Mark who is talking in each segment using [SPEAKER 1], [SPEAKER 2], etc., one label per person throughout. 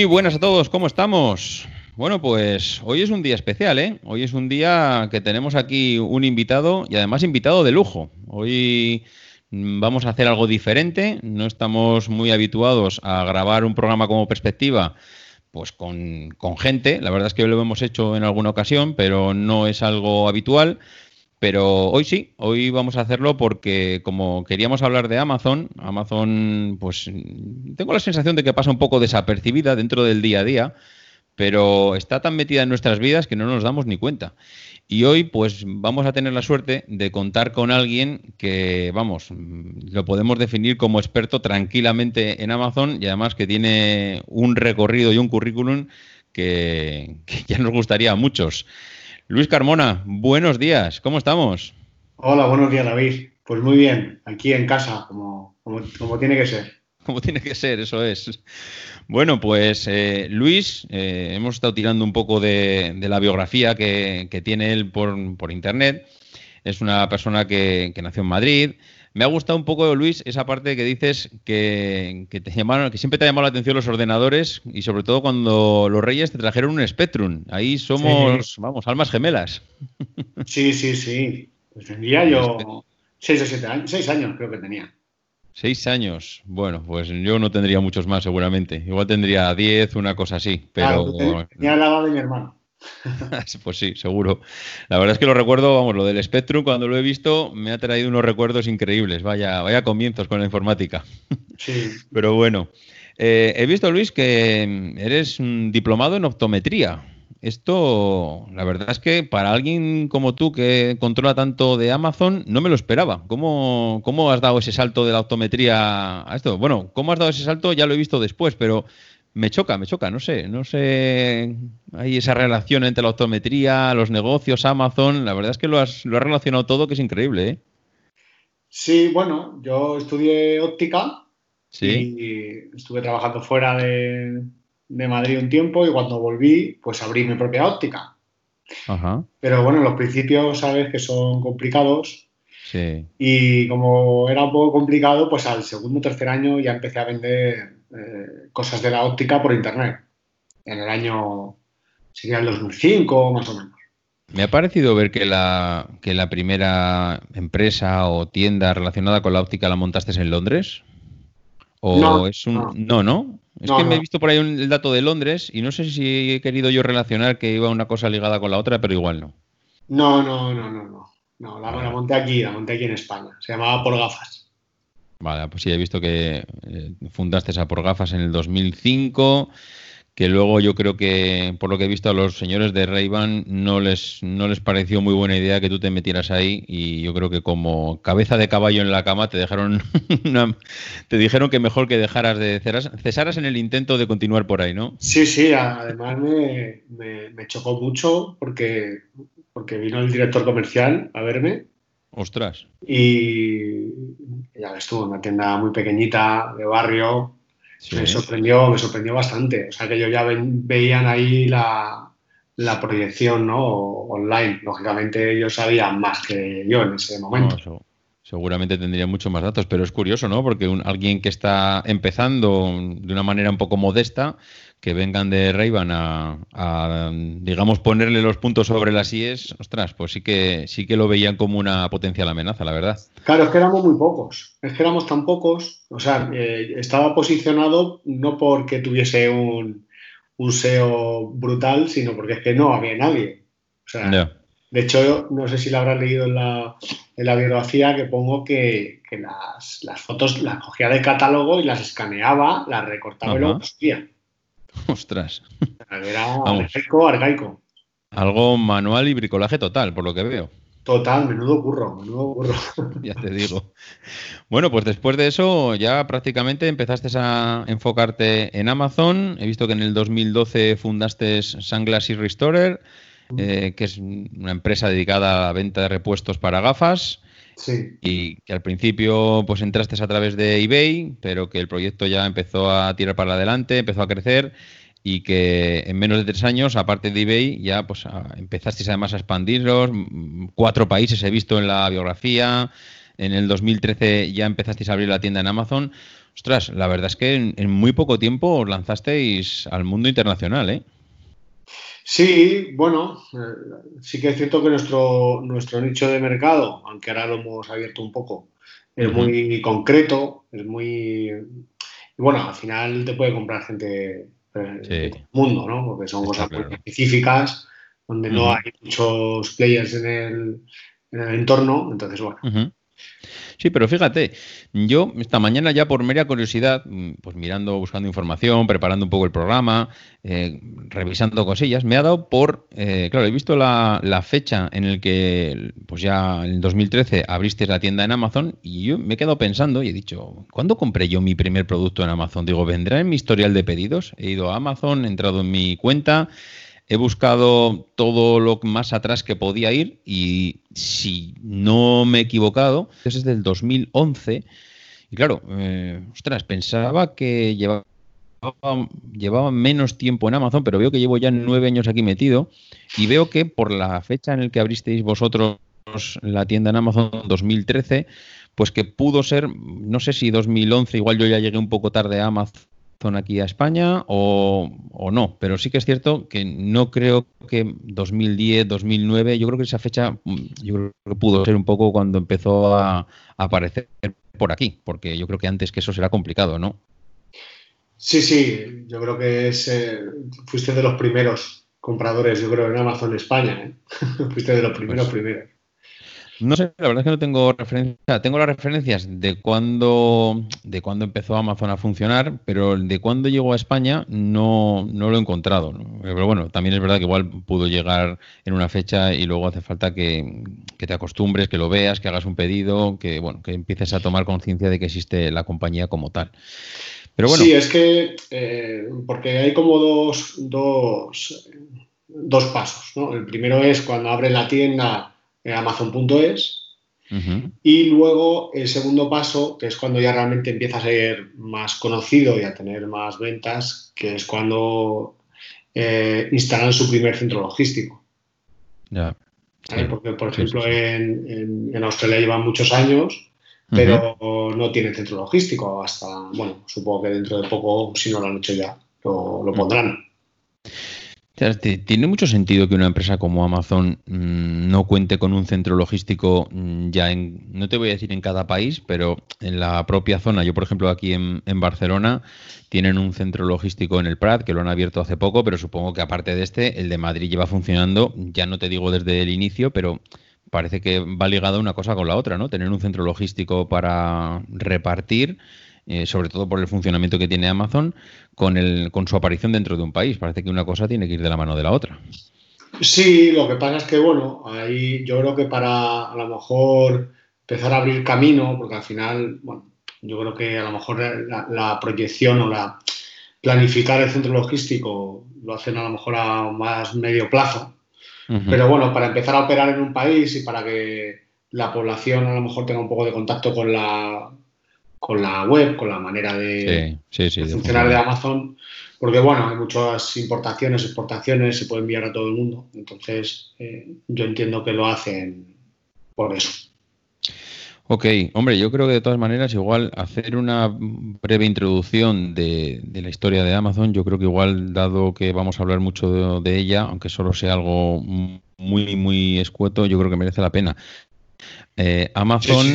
[SPEAKER 1] Muy buenas a todos, ¿cómo estamos? Bueno, pues hoy es un día especial, ¿eh? Hoy es un día que tenemos aquí un invitado y además invitado de lujo. Hoy mm, vamos a hacer algo diferente, no estamos muy habituados a grabar un programa como perspectiva pues con, con gente, la verdad es que lo hemos hecho en alguna ocasión, pero no es algo habitual. Pero hoy sí, hoy vamos a hacerlo porque como queríamos hablar de Amazon, Amazon pues tengo la sensación de que pasa un poco desapercibida dentro del día a día, pero está tan metida en nuestras vidas que no nos damos ni cuenta. Y hoy pues vamos a tener la suerte de contar con alguien que, vamos, lo podemos definir como experto tranquilamente en Amazon y además que tiene un recorrido y un currículum que, que ya nos gustaría a muchos. Luis Carmona, buenos días, ¿cómo estamos?
[SPEAKER 2] Hola, buenos días, David. Pues muy bien, aquí en casa, como, como, como tiene que ser.
[SPEAKER 1] Como tiene que ser, eso es. Bueno, pues eh, Luis, eh, hemos estado tirando un poco de, de la biografía que, que tiene él por, por, internet. Es una persona que, que nació en Madrid, me ha gustado un poco, Luis, esa parte que dices que, que, te llamaron, que siempre te ha llamado la atención los ordenadores y sobre todo cuando los reyes te trajeron un Spectrum. Ahí somos, sí. vamos, almas gemelas.
[SPEAKER 2] Sí, sí, sí. Pues tendría yo seis o siete años, seis años creo que tenía.
[SPEAKER 1] Seis años. Bueno, pues yo no tendría muchos más seguramente. Igual tendría diez, una cosa así. Pero
[SPEAKER 2] claro, tenía la edad de mi hermano.
[SPEAKER 1] pues sí, seguro. La verdad es que lo recuerdo, vamos, lo del Spectrum, cuando lo he visto, me ha traído unos recuerdos increíbles. Vaya, vaya comienzos con la informática.
[SPEAKER 2] Sí.
[SPEAKER 1] Pero bueno, eh, he visto, Luis, que eres un diplomado en optometría. Esto, la verdad es que para alguien como tú que controla tanto de Amazon, no me lo esperaba. ¿Cómo, cómo has dado ese salto de la optometría a esto? Bueno, ¿cómo has dado ese salto? Ya lo he visto después, pero me choca, me choca, no sé, no sé, hay esa relación entre la optometría, los negocios, Amazon, la verdad es que lo has, lo has relacionado todo, que es increíble, ¿eh?
[SPEAKER 2] Sí, bueno, yo estudié óptica
[SPEAKER 1] ¿Sí?
[SPEAKER 2] y estuve trabajando fuera de, de, Madrid un tiempo y cuando volví, pues abrí mi propia óptica.
[SPEAKER 1] Ajá.
[SPEAKER 2] Pero bueno, los principios sabes que son complicados.
[SPEAKER 1] Sí.
[SPEAKER 2] Y como era un poco complicado, pues al segundo o tercer año ya empecé a vender eh, cosas de la óptica por internet. En el año, sería el 2005 más o menos.
[SPEAKER 1] Me ha parecido ver que la, que la primera empresa o tienda relacionada con la óptica la montaste en Londres. ¿O
[SPEAKER 2] no,
[SPEAKER 1] es un.?
[SPEAKER 2] No,
[SPEAKER 1] no. ¿no? Es
[SPEAKER 2] no,
[SPEAKER 1] que me he visto por ahí un, el dato de Londres y no sé si he querido yo relacionar que iba una cosa ligada con la otra, pero igual no.
[SPEAKER 2] No, no, no, no, no. No, la, la monté aquí, la monté aquí en España. Se llamaba Por Gafas.
[SPEAKER 1] Vale, pues sí, he visto que eh, fundaste esa por gafas en el 2005, que luego yo creo que, por lo que he visto, a los señores de ray no les, no les pareció muy buena idea que tú te metieras ahí y yo creo que como cabeza de caballo en la cama te dejaron una, te dijeron que mejor que dejaras de cesaras, cesaras en el intento de continuar por ahí, ¿no?
[SPEAKER 2] Sí, sí, además me, me, me chocó mucho porque, porque vino el director comercial a verme
[SPEAKER 1] Ostras.
[SPEAKER 2] Y ya ves tú, una tienda muy pequeñita de barrio. Sí. Me sorprendió, me sorprendió bastante. O sea que yo ya ven, veían ahí la, la, proyección ¿no? online. Lógicamente ellos sabían más que yo en ese momento.
[SPEAKER 1] No, seguramente tendría muchos más datos, pero es curioso, ¿no? Porque un, alguien que está empezando de una manera un poco modesta, que vengan de ray a, a, digamos, ponerle los puntos sobre las IES, ostras, pues sí que sí que lo veían como una potencial amenaza, la verdad.
[SPEAKER 2] Claro, es que éramos muy pocos, es que éramos tan pocos, o sea, eh, estaba posicionado no porque tuviese un, un, SEO brutal, sino porque es que no había nadie. O sea, yeah. de hecho, no sé si lo habrás leído en la, en la biografía que pongo que, que las, las, fotos las cogía del catálogo y las escaneaba, las recortaba uh -huh. y.
[SPEAKER 1] Ostras.
[SPEAKER 2] Era arcaico, arcaico.
[SPEAKER 1] Algo manual y bricolaje total, por lo que veo.
[SPEAKER 2] Total, menudo curro, menudo curro.
[SPEAKER 1] ya te digo. Bueno, pues después de eso ya prácticamente empezaste a enfocarte en Amazon. He visto que en el 2012 fundaste Sunglasses Restorer, eh, que es una empresa dedicada a la venta de repuestos para gafas. Y que al principio pues entraste a través de eBay, pero que el proyecto ya empezó a tirar para adelante, empezó a crecer y que en menos de tres años, aparte de eBay, ya pues empezasteis además a expandirlos. Cuatro países he visto en la biografía. En el 2013 ya empezasteis a abrir la tienda en Amazon. Ostras, la verdad es que en, en muy poco tiempo os lanzasteis al mundo internacional, ¿eh?
[SPEAKER 2] Sí, bueno, eh, sí que es cierto que nuestro, nuestro nicho de mercado, aunque ahora lo hemos abierto un poco, es uh -huh. muy concreto, es muy... Bueno, al final te puede comprar gente eh, sí. del mundo, ¿no? Porque son Está cosas claro. muy específicas, donde uh -huh. no hay muchos players en el, en el entorno, entonces, bueno.
[SPEAKER 1] Uh -huh. Sí, pero fíjate, yo esta mañana ya por mera curiosidad, pues mirando, buscando información, preparando un poco el programa, eh, revisando cosillas, me ha dado por, eh, claro, he visto la, la, fecha en el que, pues ya en 2013 abriste la tienda en Amazon y yo me he quedado pensando y he dicho, ¿cuándo compré yo mi primer producto en Amazon? Digo, ¿vendrá en mi historial de pedidos? He ido a Amazon, he entrado en mi cuenta he buscado todo lo más atrás que podía ir y si no me he equivocado, es desde el 2011 y claro, eh, ostras, pensaba que llevaba, llevaba menos tiempo en Amazon, pero veo que llevo ya nueve años aquí metido y veo que por la fecha en la que abristeis vosotros la tienda en Amazon 2013, pues que pudo ser, no sé si 2011, igual yo ya llegué un poco tarde a Amazon aquí a España o, o, no, pero sí que es cierto que no creo que 2010, 2009, yo creo que esa fecha mm, yo creo que pudo ser un poco cuando empezó a, a aparecer por aquí, porque yo creo que antes que eso será complicado, ¿no?
[SPEAKER 2] Sí, sí, yo creo que es, eh, fuiste de los primeros compradores, yo creo, en Amazon España, ¿eh? fuiste de los primeros pues, primeros.
[SPEAKER 1] No sé, la verdad es que no tengo referencia. Tengo las referencias de cuándo de cuando empezó Amazon a funcionar, pero de cuándo llegó a España no, no lo he encontrado. Pero bueno, también es verdad que igual pudo llegar en una fecha y luego hace falta que, que, te acostumbres, que lo veas, que hagas un pedido, que bueno, que empieces a tomar conciencia de que existe la compañía como tal. Pero bueno.
[SPEAKER 2] Sí, es que eh, porque hay como dos, dos, dos pasos. ¿no? El primero es cuando abres la tienda Amazon.es. Uh -huh. Y luego el segundo paso, que es cuando ya realmente empieza a ser más conocido y a tener más ventas, que es cuando eh, instalan su primer centro logístico.
[SPEAKER 1] Yeah.
[SPEAKER 2] ¿Vale? Porque, por ejemplo. En, en, en, Australia llevan muchos años, pero uh -huh. no tiene centro logístico hasta, bueno, supongo que dentro de poco, si no lo han hecho ya, lo, lo pondrán.
[SPEAKER 1] Tiene mucho sentido que una empresa como Amazon mmm, no cuente con un centro logístico mmm, ya en, no te voy a decir en cada país, pero en la propia zona. Yo, por ejemplo, aquí en, en, Barcelona tienen un centro logístico en el Prat que lo han abierto hace poco, pero supongo que aparte de este, el de Madrid lleva funcionando, ya no te digo desde el inicio, pero parece que va ligada una cosa con la otra, ¿no? Tener un centro logístico para repartir eh, sobre todo por el funcionamiento que tiene Amazon, con, el, con su aparición dentro de un país. Parece que una cosa tiene que ir de la mano de la otra.
[SPEAKER 2] Sí, lo que pasa es que, bueno, ahí yo creo que para a lo mejor empezar a abrir camino, porque al final, bueno, yo creo que a lo mejor la, la proyección o la planificar el centro logístico lo hacen a lo mejor a más medio plazo. Uh -huh. Pero bueno, para empezar a operar en un país y para que la población a lo mejor tenga un poco de contacto con la, con la web, con la manera de,
[SPEAKER 1] sí, sí, sí,
[SPEAKER 2] de funcionar de Amazon, porque bueno, hay muchas importaciones, exportaciones, se puede enviar a todo el mundo, entonces eh, yo entiendo que lo hacen por eso.
[SPEAKER 1] Ok, hombre, yo creo que de todas maneras, igual hacer una breve introducción de, la historia de Amazon, yo creo que igual, dado que vamos a hablar mucho de, ella, aunque solo sea algo muy, muy escueto, yo creo que merece la pena. Eh, Amazon,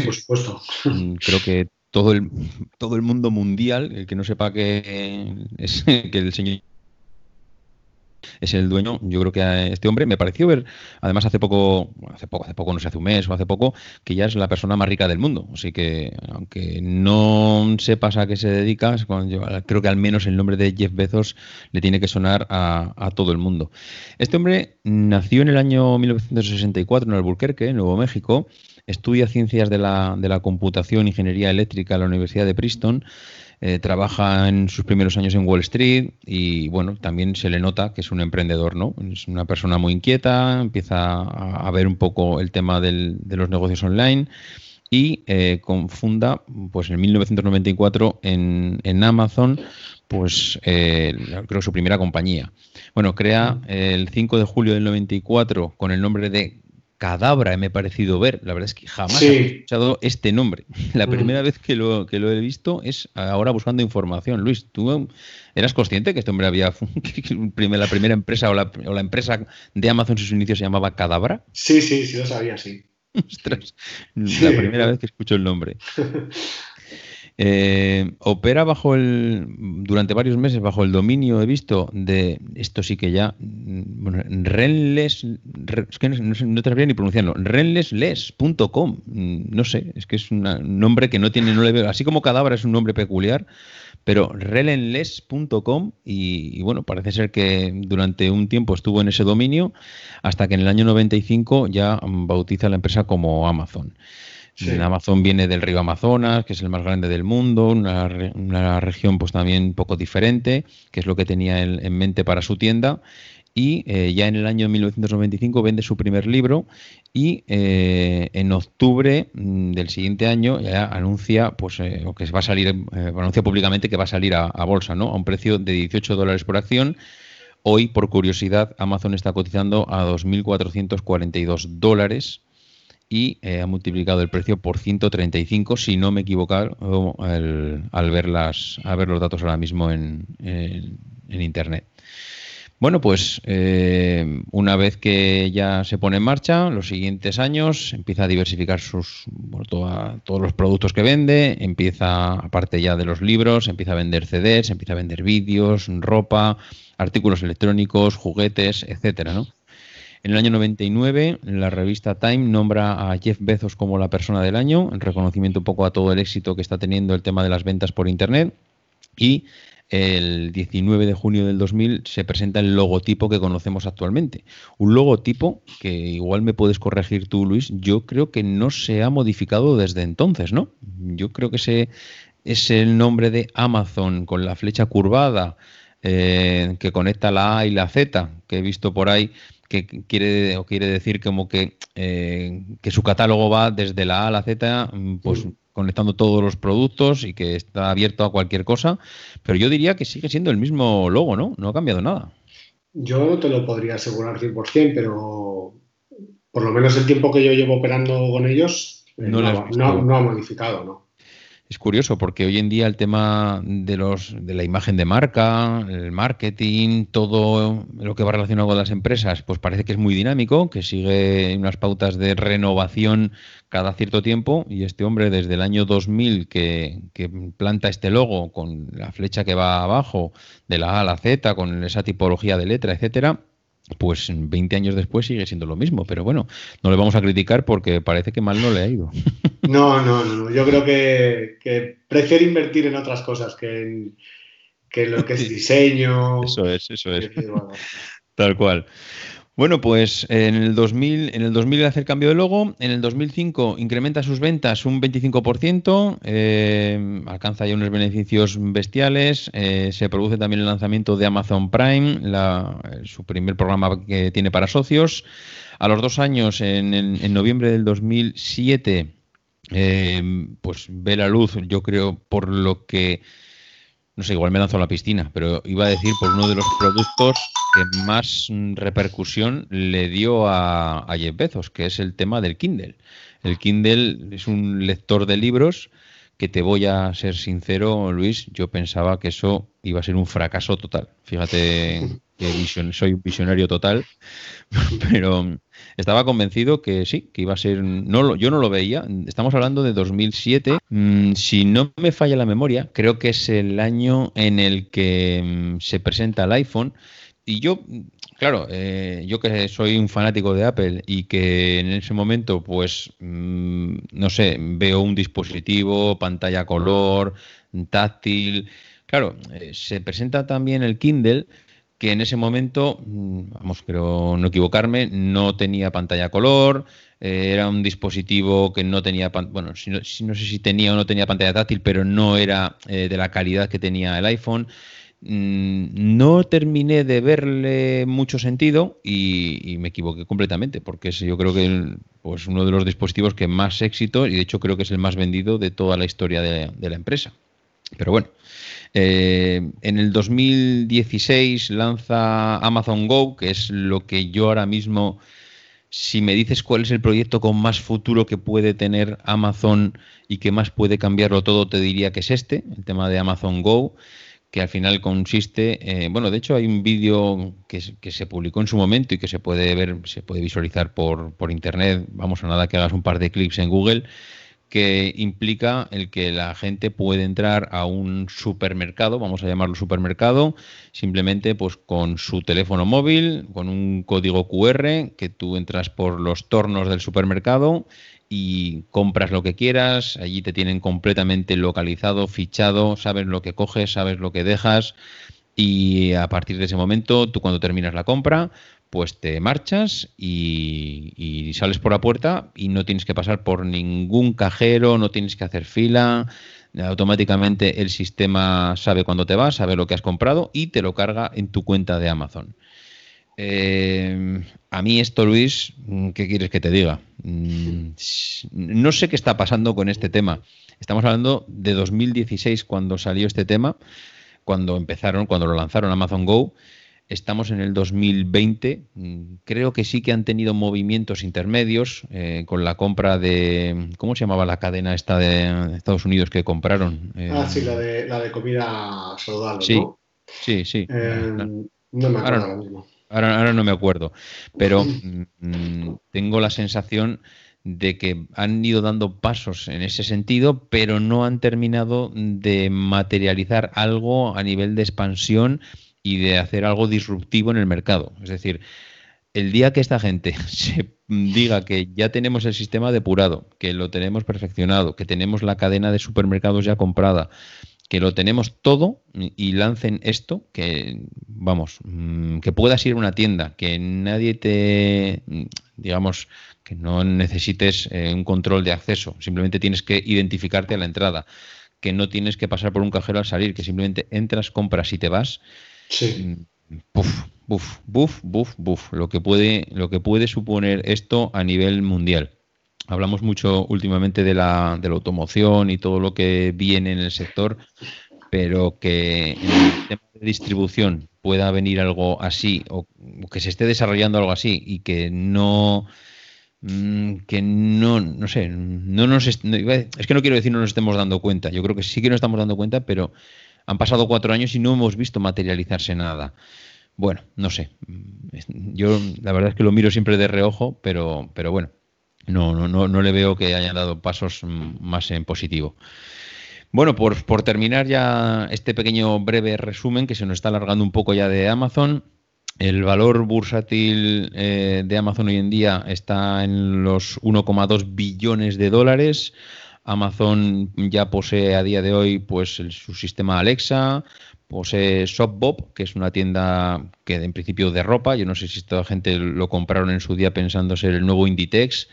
[SPEAKER 1] mm, creo que todo el, todo el mundo mundial, el que no sepa que, es, que el señor es el dueño. Yo creo que a este hombre me pareció ver, además hace poco, hace poco, hace poco, no sé, hace un mes o hace poco, que ya es la persona más rica del mundo. Así que, aunque no sepas a qué se dedica, creo que al menos el nombre de Jeff Bezos le tiene que sonar a, todo el mundo. Este hombre nació en el año 1964 en Albuquerque, en Nuevo México. Estudia ciencias de la, de la computación, ingeniería eléctrica en la Universidad de Princeton. Eh, trabaja en sus primeros años en Wall Street y bueno, también se le nota que es un emprendedor, ¿no? Es una persona muy inquieta, empieza a, ver un poco el tema de los negocios online y eh, confunda pues en 1994 en, en Amazon pues eh, creo su primera compañía. Bueno, crea el 5 de julio del 94 con el nombre de Cadabra me parecido ver. La verdad es que jamás he escuchado este nombre. La mm. primera vez que lo, que lo he visto es ahora buscando información. Luis, ¿tú eras consciente que este hombre había la primera empresa o la, o la empresa de Amazon en sus inicios se llamaba Cadabra?
[SPEAKER 2] Sí, sí, sí lo sabía, sí.
[SPEAKER 1] Ostras, la primera vez que escucho el nombre. Eh, opera bajo el durante varios meses bajo el dominio he visto de esto sí que ya bueno, Renles es que no, te sabría ni pronunciarlo renlesles.com no sé es que es un nombre que no tiene no le veo así como cadáver es un nombre peculiar pero relenles.com y, bueno, parece ser que durante un tiempo estuvo en ese dominio hasta que en el año 95 ya bautiza la empresa como Amazon. Amazon viene del río Amazonas, que es el más grande del mundo, una, región pues también un poco diferente, que es lo que tenía en, mente para su tienda. Y eh, ya en el año 1995 vende su primer libro y eh, en octubre mm, del siguiente año ya anuncia pues eh, que va a salir anuncia públicamente que va a salir a, a, bolsa, ¿no? A un precio de 18 dólares por acción. Hoy, por curiosidad, Amazon está cotizando a 2.442 dólares y eh, ha multiplicado el precio por 135, si no me equivoco, al, ver, las, a ver los datos ahora mismo en, en, Internet. Bueno, pues eh, una vez que ya se pone en marcha, los siguientes años empieza a diversificar sus todos los productos que vende, empieza, aparte ya de los libros, empieza a vender CDs, empieza a vender vídeos, ropa, artículos electrónicos, juguetes, etcétera, ¿no? En el año 99, la revista Time nombra a Jeff Bezos como la persona del año, en reconocimiento un poco a todo el éxito que está teniendo el tema de las ventas por Internet. Y el 19 de junio del 2000 se presenta el logotipo que conocemos actualmente. Un logotipo que igual me puedes corregir tú, Luis, yo creo que no se ha modificado desde entonces, ¿no? Yo creo que ese es el nombre de Amazon con la flecha curvada eh, que conecta la A y la Z que he visto por ahí que quiere o quiere decir como que, eh, que su catálogo va desde la A a la Z, mm, pues conectando todos los productos y que está abierto a cualquier cosa, pero yo diría que sigue siendo el mismo logo, ¿no? No ha cambiado nada.
[SPEAKER 2] Yo no te lo podría asegurar 100%, pero por lo menos el tiempo que yo llevo operando con ellos eh, no, no ha modificado, ¿no?
[SPEAKER 1] Es curioso porque hoy en día el tema de los de la imagen de marca, el marketing, todo lo que va relacionado con las empresas, pues parece que es muy dinámico, que sigue unas pautas de renovación cada cierto tiempo. Y este hombre desde el año 2000 que, que planta este logo con la flecha que va abajo de la A a la Z con esa tipología de letra, etcétera, pues 20 años después sigue siendo lo mismo. Pero bueno, no le vamos a criticar porque parece que mal no le ha ido.
[SPEAKER 2] No, no, no. Yo creo que, que prefiere invertir en otras cosas que en, que lo que es diseño.
[SPEAKER 1] Eso es, eso es. Tal cual. Bueno, pues en el 2000, en el 2000 hace el cambio de logo, en el 2005 incrementa sus ventas un 25%, eh, alcanza ya unos beneficios bestiales, eh, se produce también el lanzamiento de Amazon Prime, su primer programa que tiene para socios. A los dos años, en, en noviembre del 2007, eh, pues ve la luz, yo creo, por lo que no sé, igual me lanzo a la piscina, pero iba a decir por uno de los productos que más repercusión le dio a, a Jeff Bezos, que es el tema del Kindle. El Kindle es un lector de libros que te voy a ser sincero, Luis, yo pensaba que eso iba a ser un fracaso total. Fíjate que soy un visionario total, pero estaba convencido que sí, que iba a ser. No, yo no lo veía. Estamos hablando de 2007. Mm, si no me falla la memoria, creo que es el año en el que mm, se presenta el iPhone. Y yo Claro, eh, yo que soy un fanático de Apple y que en ese momento, pues, mm, no sé, veo un dispositivo, pantalla color, táctil. Claro, eh, se presenta también el Kindle, que en ese momento, mm, vamos, creo no equivocarme, no tenía pantalla color, eh, era un dispositivo que no tenía, bueno, no, no, sé si tenía o no tenía pantalla táctil, pero no era de la calidad que tenía el iPhone. Mm, no terminé de verle mucho sentido y, me equivoqué completamente, porque es yo creo que pues uno de los dispositivos que más éxito y de hecho creo que es el más vendido de toda la historia de, la empresa. Pero bueno, eh, en el 2016 lanza Amazon Go, que es lo que yo ahora mismo, si me dices cuál es el proyecto con más futuro que puede tener Amazon y que más puede cambiarlo todo, te diría que es este, el tema de Amazon Go que al final consiste, eh, bueno, de hecho hay un vídeo que, se publicó en su momento y que se puede ver, se puede visualizar por, por internet, vamos a nada que hagas un par de clics en Google, que implica el que la gente puede entrar a un supermercado, vamos a llamarlo supermercado, simplemente pues con su teléfono móvil, con un código QR, que tú entras por los tornos del supermercado y compras lo que quieras, allí te tienen completamente localizado, fichado, sabes lo que coges, sabes lo que dejas. Y a partir de ese momento, tú cuando terminas la compra, pues te marchas y, sales por la puerta y no tienes que pasar por ningún cajero, no tienes que hacer fila, automáticamente el sistema sabe cuándo te vas, sabe lo que has comprado y te lo carga en tu cuenta de Amazon. Eh, a mí esto, Luis, ¿qué quieres que te diga? Mm, no sé qué está pasando con este tema. Estamos hablando de 2016 cuando salió este tema, cuando empezaron, cuando lo lanzaron Amazon Go. Estamos en el 2020. Creo que sí que han tenido movimientos intermedios eh, con la compra de. ¿Cómo se llamaba la cadena esta de Estados Unidos que compraron?
[SPEAKER 2] ah, sí, la de, la de comida saludable.
[SPEAKER 1] Sí, sí, sí.
[SPEAKER 2] Eh, no me acuerdo ahora mismo.
[SPEAKER 1] Ahora, no me acuerdo, pero mm, tengo la sensación de que han ido dando pasos en ese sentido, pero no han terminado de materializar algo a nivel de expansión y de hacer algo disruptivo en el mercado. Es decir, el día que esta gente se diga que ya tenemos el sistema depurado, que lo tenemos perfeccionado, que tenemos la cadena de supermercados ya comprada, que lo tenemos todo y lancen esto, que vamos, mm, que puedas ir a una tienda, que nadie te, digamos, que no necesites eh, un control de acceso, simplemente tienes que identificarte a la entrada, que no tienes que pasar por un cajero al salir, que simplemente entras, compras y te vas.
[SPEAKER 2] Sí.
[SPEAKER 1] Mm, buf, buf, buf, buf, buf, lo que puede, lo que puede suponer esto a nivel mundial. Hablamos mucho últimamente de la, de la automoción y todo lo que viene en el sector, pero que en el tema de distribución pueda venir algo así o que se esté desarrollando algo así y que no mm, que no no sé no nos es que no quiero decir no nos estemos dando cuenta yo creo que sí que nos estamos dando cuenta pero han pasado cuatro años y no hemos visto materializarse nada bueno no sé yo la verdad es que lo miro siempre de reojo pero pero bueno no, no, no, no le veo que hayan dado pasos más en positivo. Bueno, por, por, terminar ya este pequeño breve resumen que se nos está alargando un poco ya de Amazon, el valor bursátil eh, de Amazon hoy en día está en los 1,2 billones de dólares. Amazon ya posee a día de hoy pues su sistema Alexa, posee Shopbop, que es una tienda que en principio de ropa, yo no sé si esta gente lo compraron en su día pensando ser el nuevo Inditex.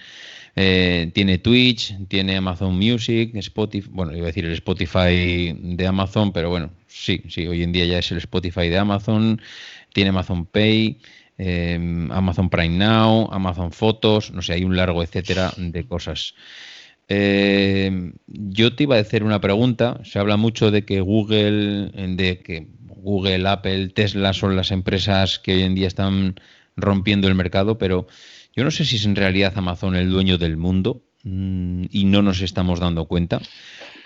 [SPEAKER 1] Eh, tiene Twitch, tiene Amazon Music, Spotify, bueno, iba a decir el Spotify de Amazon, pero bueno, sí, sí, hoy en día ya es el Spotify de Amazon, tiene Amazon Pay, em, Amazon Prime Now, Amazon Fotos, no sé, hay un largo etcétera de cosas. Eh, yo te iba a hacer una pregunta. Se habla mucho de que Google, de que Google, Apple, Tesla son las empresas que hoy en día están rompiendo el mercado, pero yo no sé si es en realidad Amazon el dueño del mundo mm, y no nos estamos dando cuenta,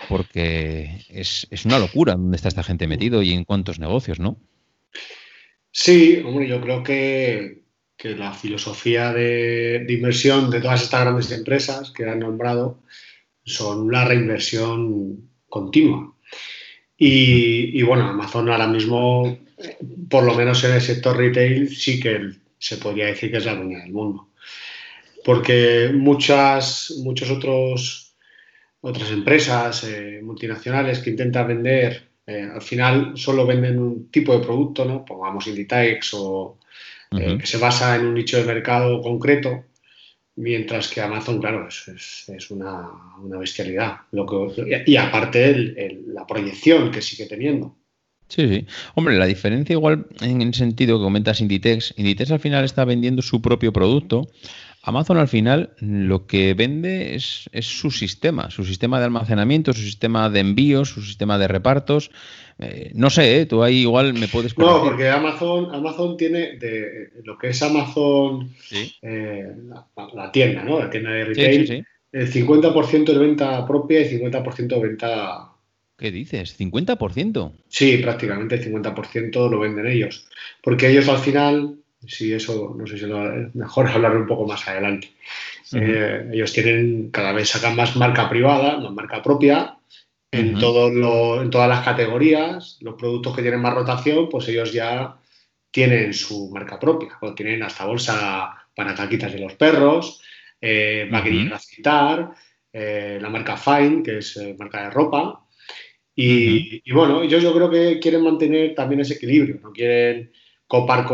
[SPEAKER 1] porque es, una locura dónde está esta gente metido y en cuántos negocios, ¿no?
[SPEAKER 2] Sí, yo creo que, la filosofía de, de, inversión de todas estas grandes empresas que han nombrado son una reinversión continua. Y, bueno, Amazon ahora mismo, por lo menos en el sector retail, sí que se podría decir que es la dueña del mundo. Porque muchas, muchos otros, otras empresas eh, multinacionales que intentan vender, eh, al final solo venden un tipo de producto, ¿no? Pongamos Inditex o eh, que se basa en un nicho de mercado concreto Mientras que Amazon, claro, es, es, una, bestialidad. Lo que, y aparte la proyección que sigue teniendo.
[SPEAKER 1] Sí, sí. Hombre, la diferencia igual en el sentido que comentas Inditex. Inditex al final está vendiendo su propio producto. Amazon al final lo que vende es, es su sistema, su sistema de almacenamiento, su sistema de envíos, su sistema de repartos. Eh, no sé, ¿eh? tú ahí igual me puedes
[SPEAKER 2] No, porque Amazon, Amazon tiene de lo que es Amazon, eh, la, tienda, ¿no? La tienda de retail, el 50% de venta propia y 50% de venta.
[SPEAKER 1] ¿Qué dices? ¿50%?
[SPEAKER 2] Sí, prácticamente el 50% lo venden ellos. Porque ellos al final, si eso, no sé si lo, mejor hablar un poco más adelante. ellos tienen, cada vez sacan más marca privada, más marca propia, en, en todas las categorías, los productos que tienen más rotación, pues ellos ya tienen su marca propia, o tienen hasta bolsa para caquitas de los perros, eh, uh la marca Fine, que es eh, marca de ropa. Y, bueno, ellos yo creo que quieren mantener también ese equilibrio, no quieren copar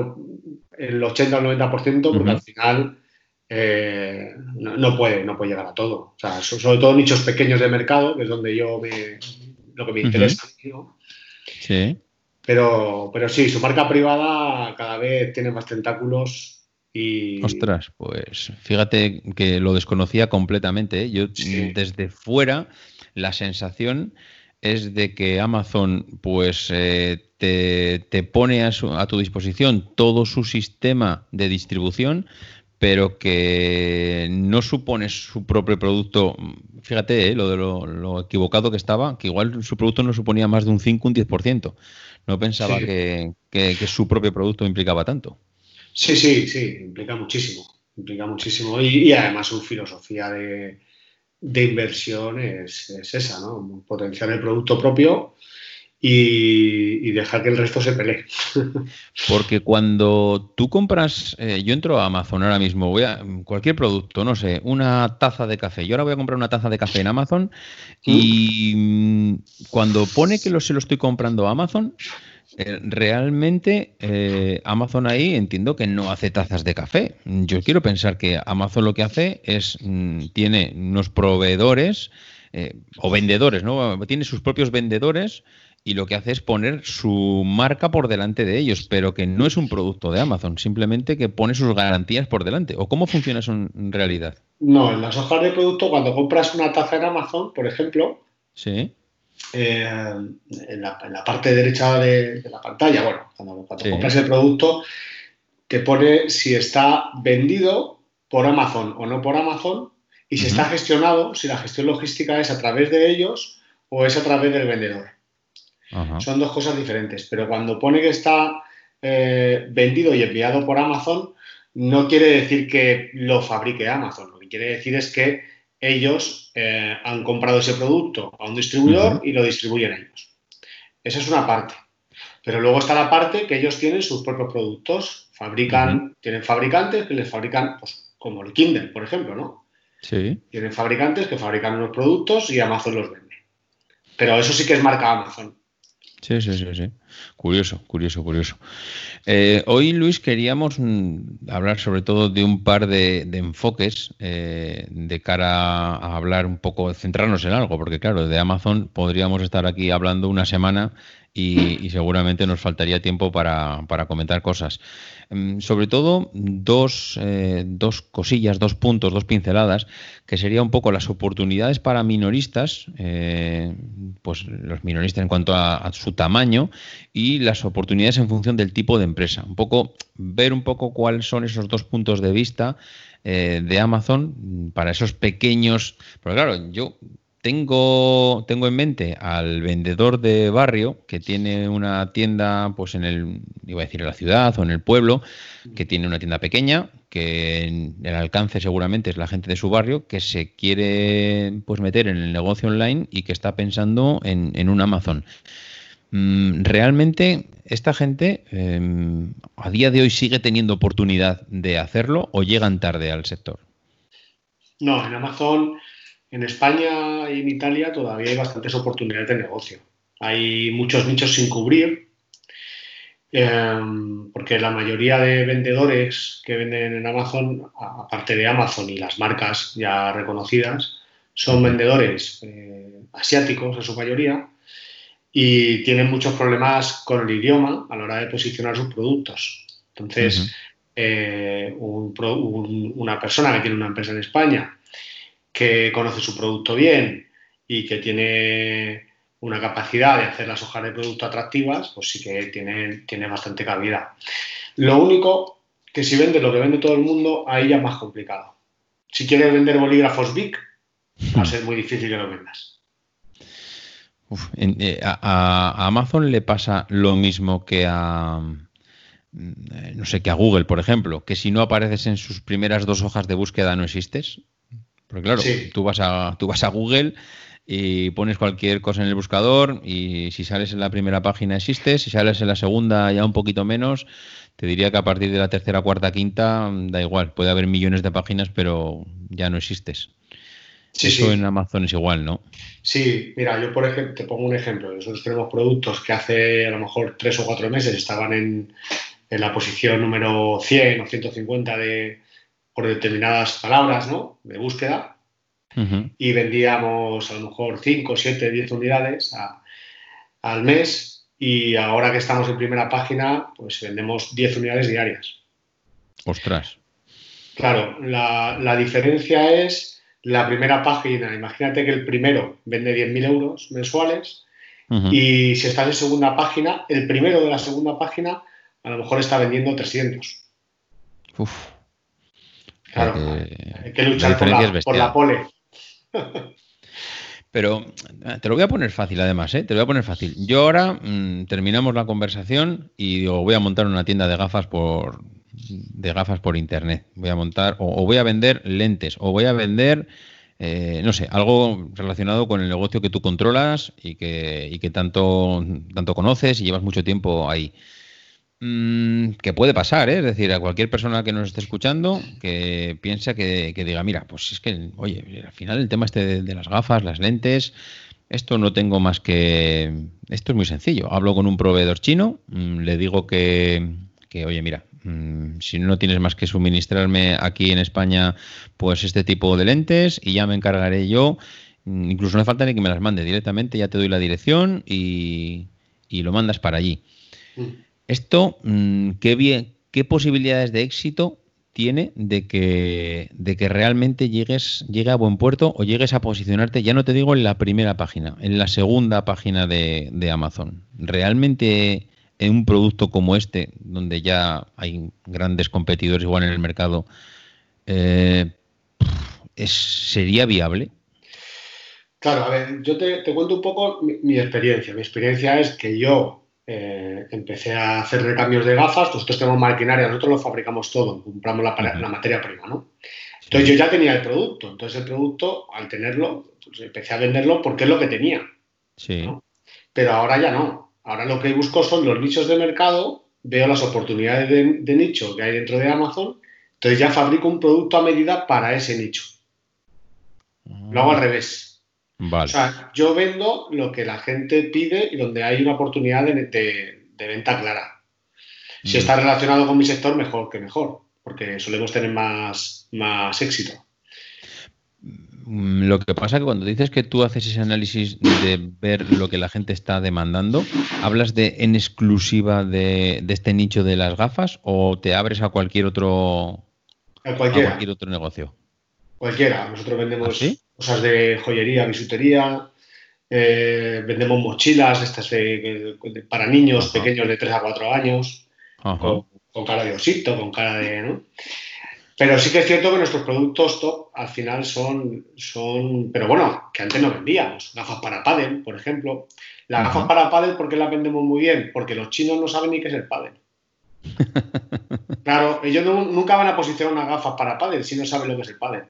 [SPEAKER 2] el 80 o el 90% porque al final eh, no, puede, no puede llegar a todo. O sea, sobre todo nichos pequeños de mercado, que es donde yo me, lo que me interesa.
[SPEAKER 1] Sí.
[SPEAKER 2] Pero, pero sí, su marca privada cada vez tiene más tentáculos y...
[SPEAKER 1] Ostras, pues fíjate que lo desconocía completamente. ¿eh? Yo desde fuera la sensación es de que Amazon pues eh, te, te, pone a, a, tu disposición todo su sistema de distribución, pero que no supone su propio producto. Fíjate eh, lo de lo, equivocado que estaba, que igual su producto no suponía más de un 5, un 10%. No pensaba que, su propio producto implicaba tanto.
[SPEAKER 2] Sí, sí, sí, implica muchísimo. Implica muchísimo. Y, además su filosofía de, inversión es, es, esa, ¿no? Potenciar el producto propio y, dejar que el resto se pelee.
[SPEAKER 1] Porque cuando tú compras, eh, yo entro a Amazon ahora mismo, voy a cualquier producto, no sé, una taza de café. Yo ahora voy a comprar una taza de café en Amazon y mm, cuando pone que lo, se lo estoy comprando a Amazon, eh, realmente eh, Amazon ahí entiendo que no hace tazas de café. Yo quiero pensar que Amazon lo que hace es, mm, tiene unos proveedores o vendedores, ¿no? Tiene sus propios vendedores y lo que hace es poner su marca por delante de ellos, pero que no es un producto de Amazon, simplemente que pone sus garantías por delante. ¿O cómo funciona eso en realidad?
[SPEAKER 2] No, en las hojas de producto, cuando compras una taza en Amazon, por ejemplo,
[SPEAKER 1] sí.
[SPEAKER 2] Eh, en, la, parte derecha de, la pantalla, bueno, cuando, compras el producto, te pone si está vendido por Amazon o no por Amazon y si está gestionado, si la gestión logística es a través de ellos o es a través del vendedor. Son dos cosas diferentes, pero cuando pone que está eh, vendido y enviado por Amazon, no quiere decir que lo fabrique Amazon. Lo que quiere decir es que ellos eh, han comprado ese producto a un distribuidor y lo distribuyen ellos. Esa es una parte. Pero luego está la parte que ellos tienen sus propios productos. Fabrican, tienen fabricantes que les fabrican, pues, como el Kindle, por ejemplo, ¿no?
[SPEAKER 1] Sí.
[SPEAKER 2] Tienen fabricantes que fabrican unos productos y Amazon los vende. Pero eso sí que es marca Amazon.
[SPEAKER 1] Sí, sí, sí, sí. Curioso, curioso, curioso. Eh, hoy, Luis, queríamos mm, hablar sobre todo de un par de, enfoques eh, de cara a hablar un poco, centrarnos en algo, porque claro, de Amazon podríamos estar aquí hablando una semana y, seguramente nos faltaría tiempo para, comentar cosas. Mm, sobre todo dos, eh, dos, cosillas, dos puntos, dos pinceladas, que sería un poco las oportunidades para minoristas, pues los minoristas en cuanto a, su tamaño y las oportunidades en función del tipo de empresa. Un poco ver un poco cuáles son esos dos puntos de vista eh, de Amazon para esos pequeños. Porque claro, yo tengo, tengo en mente al vendedor de barrio que tiene una tienda, pues en el, iba a decir en la ciudad o en el pueblo, que tiene una tienda pequeña, que el alcance seguramente es la gente de su barrio, que se quiere pues meter en el negocio online y que está pensando en, un Amazon. Mm, realmente esta gente em, a día de hoy sigue teniendo oportunidad de hacerlo o llegan tarde al sector.
[SPEAKER 2] No, en Amazon en España y en Italia todavía hay bastantes oportunidades de negocio. Hay muchos nichos sin cubrir, em, porque la mayoría de vendedores que venden en Amazon, aparte de Amazon y las marcas ya reconocidas, son vendedores eh, asiáticos en su mayoría y tienen muchos problemas con el idioma a la hora de posicionar sus productos. Entonces, eh, una persona que tiene una empresa en España que conoce su producto bien y que tiene una capacidad de hacer las hojas de producto atractivas, pues sí que tiene, tiene bastante cabida. Lo único que si vende lo que vende todo el mundo, ahí ya es más complicado. Si quieres vender bolígrafos Bic, va a ser muy difícil que lo vendas.
[SPEAKER 1] Eh, a, Amazon le pasa lo mismo que a, mm, no sé, que a Google, por ejemplo, que si no apareces en sus primeras dos hojas de búsqueda no existes. Porque claro, tú, vas a, tú vas a Google y pones cualquier cosa en el buscador y si sales en la primera página existes, si sales en la segunda ya un poquito menos, te diría que a partir de la tercera, cuarta, quinta, da igual, puede haber millones de páginas, pero ya no existes. Sí, Eso en Amazon es igual, ¿no?
[SPEAKER 2] Sí, mira, yo por ejemplo, te pongo un ejemplo. Nosotros tenemos productos que hace a lo mejor tres o cuatro meses estaban en, en la posición número 100 o 150 de, por determinadas palabras ¿no? de búsqueda y vendíamos a lo mejor 5, 7, 10 unidades al mes y ahora que estamos en primera página pues vendemos 10 unidades diarias.
[SPEAKER 1] Ostras.
[SPEAKER 2] Claro, la, diferencia es la primera página, imagínate que el primero vende 10.000 euros mensuales y si estás en segunda página, el primero de la segunda página a lo mejor está vendiendo 300. Uf. Claro, hay que luchar por la, pole.
[SPEAKER 1] Pero eh, te lo voy a poner fácil además, ¿eh? Te lo voy a poner fácil. Yo ahora mm, terminamos la conversación y digo, voy a montar una tienda de gafas por de gafas por internet. Voy a montar o, voy a vender lentes o voy a vender eh, no sé, algo relacionado con el negocio que tú controlas y que, y que tanto, tanto conoces y llevas mucho tiempo ahí. Mm, que puede pasar, ¿eh? es decir, a cualquier persona que nos esté escuchando que piensa que, diga, mira, pues es que, oye, al final el tema este de, las gafas, las lentes, esto no tengo más que... Esto es muy sencillo. Hablo con un proveedor chino, mm, le digo que, oye, mira, mm, si no tienes más que suministrarme aquí en España, pues este tipo de lentes y ya me encargaré yo. Incluso no falta ni que me las mande directamente, ya te doy la dirección y, y lo mandas para allí. Esto, mm, ¿qué, bien, ¿qué posibilidades de éxito tiene de que, de que realmente llegues, llegue a buen puerto o llegues a posicionarte, ya no te digo en la primera página, en la segunda página de, Amazon? ¿Realmente en un producto como este, donde ya hay grandes competidores igual en el mercado, eh, ¿sería viable?
[SPEAKER 2] Claro, a ver, yo te, cuento un poco mi, experiencia. Mi experiencia es que yo eh, empecé a hacer recambios de gafas, nosotros tenemos maquinaria, nosotros lo fabricamos todo, compramos la, materia prima, ¿no? Entonces yo ya tenía el producto, entonces el producto, al tenerlo, pues empecé a venderlo porque es lo que tenía. Sí. Pero ahora ya no. Ahora lo que busco son los nichos de mercado, veo las oportunidades de, nicho que hay dentro de Amazon, entonces ya fabrico un producto a medida para ese nicho. Lo hago al revés. O sea, yo vendo lo que la gente pide y donde hay una oportunidad de, venta clara. Si mm. está relacionado con mi sector, mejor que mejor, porque solemos tener más, más éxito.
[SPEAKER 1] Mm, lo que pasa es que cuando dices que tú haces ese análisis de ver lo que la gente está demandando, ¿hablas de en exclusiva de, este nicho de las gafas o te abres a cualquier otro,
[SPEAKER 2] a cualquier
[SPEAKER 1] otro negocio?
[SPEAKER 2] Cualquiera. Nosotros vendemos ¿Ah, cosas de joyería, bisutería, eh, vendemos mochilas estas para niños pequeños de 3 a 4 años, con, cara de osito, con cara de... Pero sí que es cierto que nuestros productos top al final son, son, pero bueno, que antes no vendíamos. Gafas para pádel, por ejemplo. Las gafas para pádel, ¿por qué las vendemos muy bien? Porque los chinos no saben ni qué es el pádel. claro, ellos nunca van a posicionar unas gafas para pádel si no saben lo que es el pádel.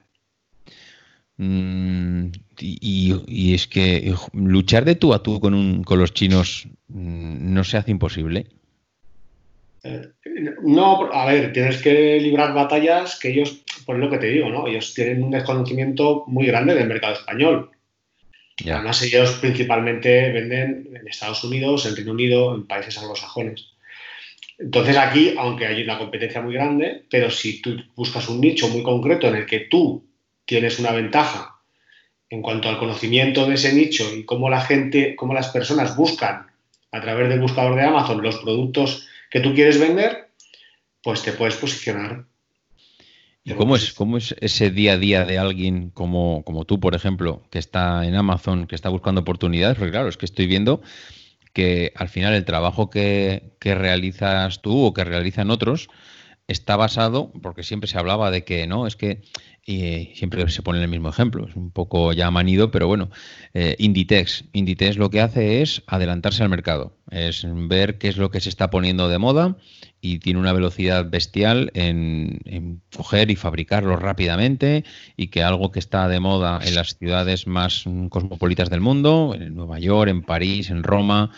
[SPEAKER 1] Mm, y, es que luchar de tú a tú con, con los chinos mm, no se hace imposible.
[SPEAKER 2] No, a ver, tienes que librar batallas que ellos, por lo que te digo, ¿no? Ellos tienen un desconocimiento muy grande del mercado español. Además, ellos principalmente venden en Estados Unidos, en Reino Unido, en países anglosajones. Entonces aquí, aunque hay una competencia muy grande, pero si tú buscas un nicho muy concreto en el que tú tienes una ventaja en cuanto al conocimiento de ese nicho y cómo la gente, cómo las personas buscan a través del buscador de Amazon los productos que tú quieres vender, pues te puedes posicionar.
[SPEAKER 1] ¿Y cómo es, cómo es ese día a día de alguien como, como tú, por ejemplo, que está en Amazon, que está buscando oportunidades? Porque claro, es que estoy viendo que al final el trabajo que, que realizas tú o que realizan otros está basado, porque siempre se hablaba de que no, es que y siempre se pone el mismo ejemplo, es un poco ya manido, pero bueno, eh, Inditex. Inditex lo que hace es adelantarse al mercado, es ver qué es lo que se está poniendo de moda y tiene una velocidad bestial en, coger y fabricarlo rápidamente y que algo que está de moda en las ciudades más cosmopolitas del mundo, en Nueva York, en París, en Roma,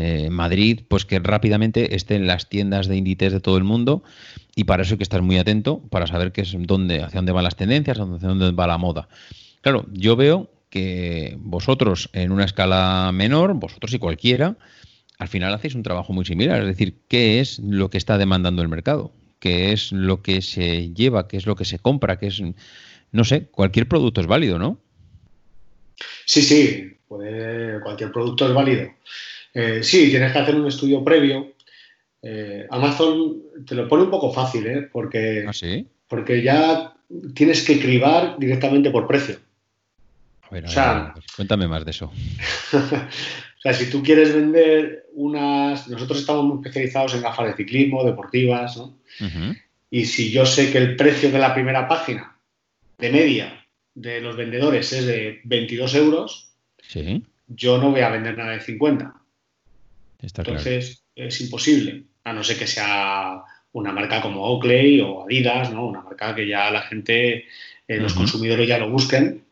[SPEAKER 1] eh, Madrid, pues que rápidamente esté en las tiendas de Inditex de todo el mundo y para eso hay que estar muy atento para saber qué es dónde, hacia dónde van las tendencias, hacia dónde va la moda. Claro, yo veo que vosotros en una escala menor, vosotros y cualquiera, al final hacéis un trabajo muy similar. Es decir, ¿qué es lo que está demandando el mercado? ¿Qué es lo que se lleva? ¿Qué es lo que se compra? ¿Qué es, no sé, cualquier producto es válido, ¿no?
[SPEAKER 2] Sí, sí, cualquier producto es válido. Eh, sí, tienes que hacer un estudio previo eh, Amazon te lo pone un poco fácil, ¿eh? Porque,
[SPEAKER 1] ¿Ah,
[SPEAKER 2] porque ya tienes que cribar directamente por precio.
[SPEAKER 1] A ver, pues cuéntame más de eso.
[SPEAKER 2] o sea, si tú quieres vender unas... Nosotros estamos muy especializados en gafas de ciclismo, deportivas, ¿no? Y si yo sé que el precio de la primera página de media de los vendedores es de 22 euros, yo no voy a vender nada de 50. Entonces, es imposible, a no ser que sea una marca como Oakley o Adidas, ¿no? Una marca que ya la gente, eh, los consumidores ya lo busquen.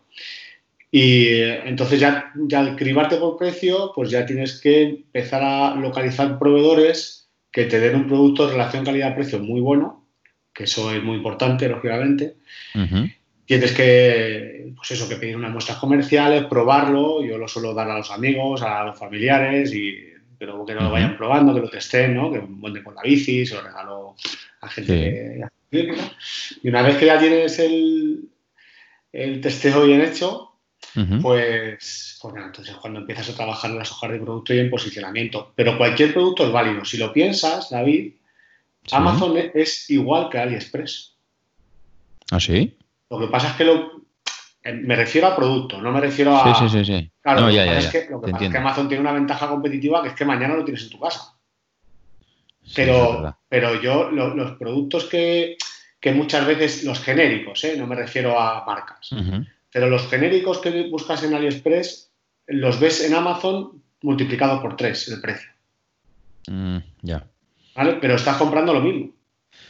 [SPEAKER 2] Y eh, entonces ya, ya al cribarte por precio, pues ya tienes que empezar a localizar proveedores que te den un producto de relación calidad-precio muy bueno, que eso es muy importante, lógicamente. Tienes que, pues eso, que pedir unas muestras comerciales, probarlo. Yo lo suelo dar a los amigos, a los familiares y pero que no lo vayan probando, que lo testen, ¿no? Que monten con la bici, se lo regalo a gente que Y una vez que ya tienes el, el testeo bien hecho, pues, pues entonces cuando empiezas a trabajar en las hojas de producto y en posicionamiento. Pero cualquier producto es válido. Si lo piensas, David, Amazon es igual que AliExpress.
[SPEAKER 1] ¿Ah, sí?
[SPEAKER 2] Lo que pasa es que lo, me refiero a producto, no me refiero a.
[SPEAKER 1] Sí, sí, sí. sí.
[SPEAKER 2] Claro, lo, que pasa es que, Amazon tiene una ventaja competitiva que es que mañana lo tienes en tu casa. Pero, pero yo, los productos que, muchas veces, los genéricos, ¿eh? no me refiero a marcas, pero los genéricos que buscas en AliExpress, los ves en Amazon multiplicado por tres el precio.
[SPEAKER 1] Mm, ya.
[SPEAKER 2] ¿Vale? Pero estás comprando lo mismo.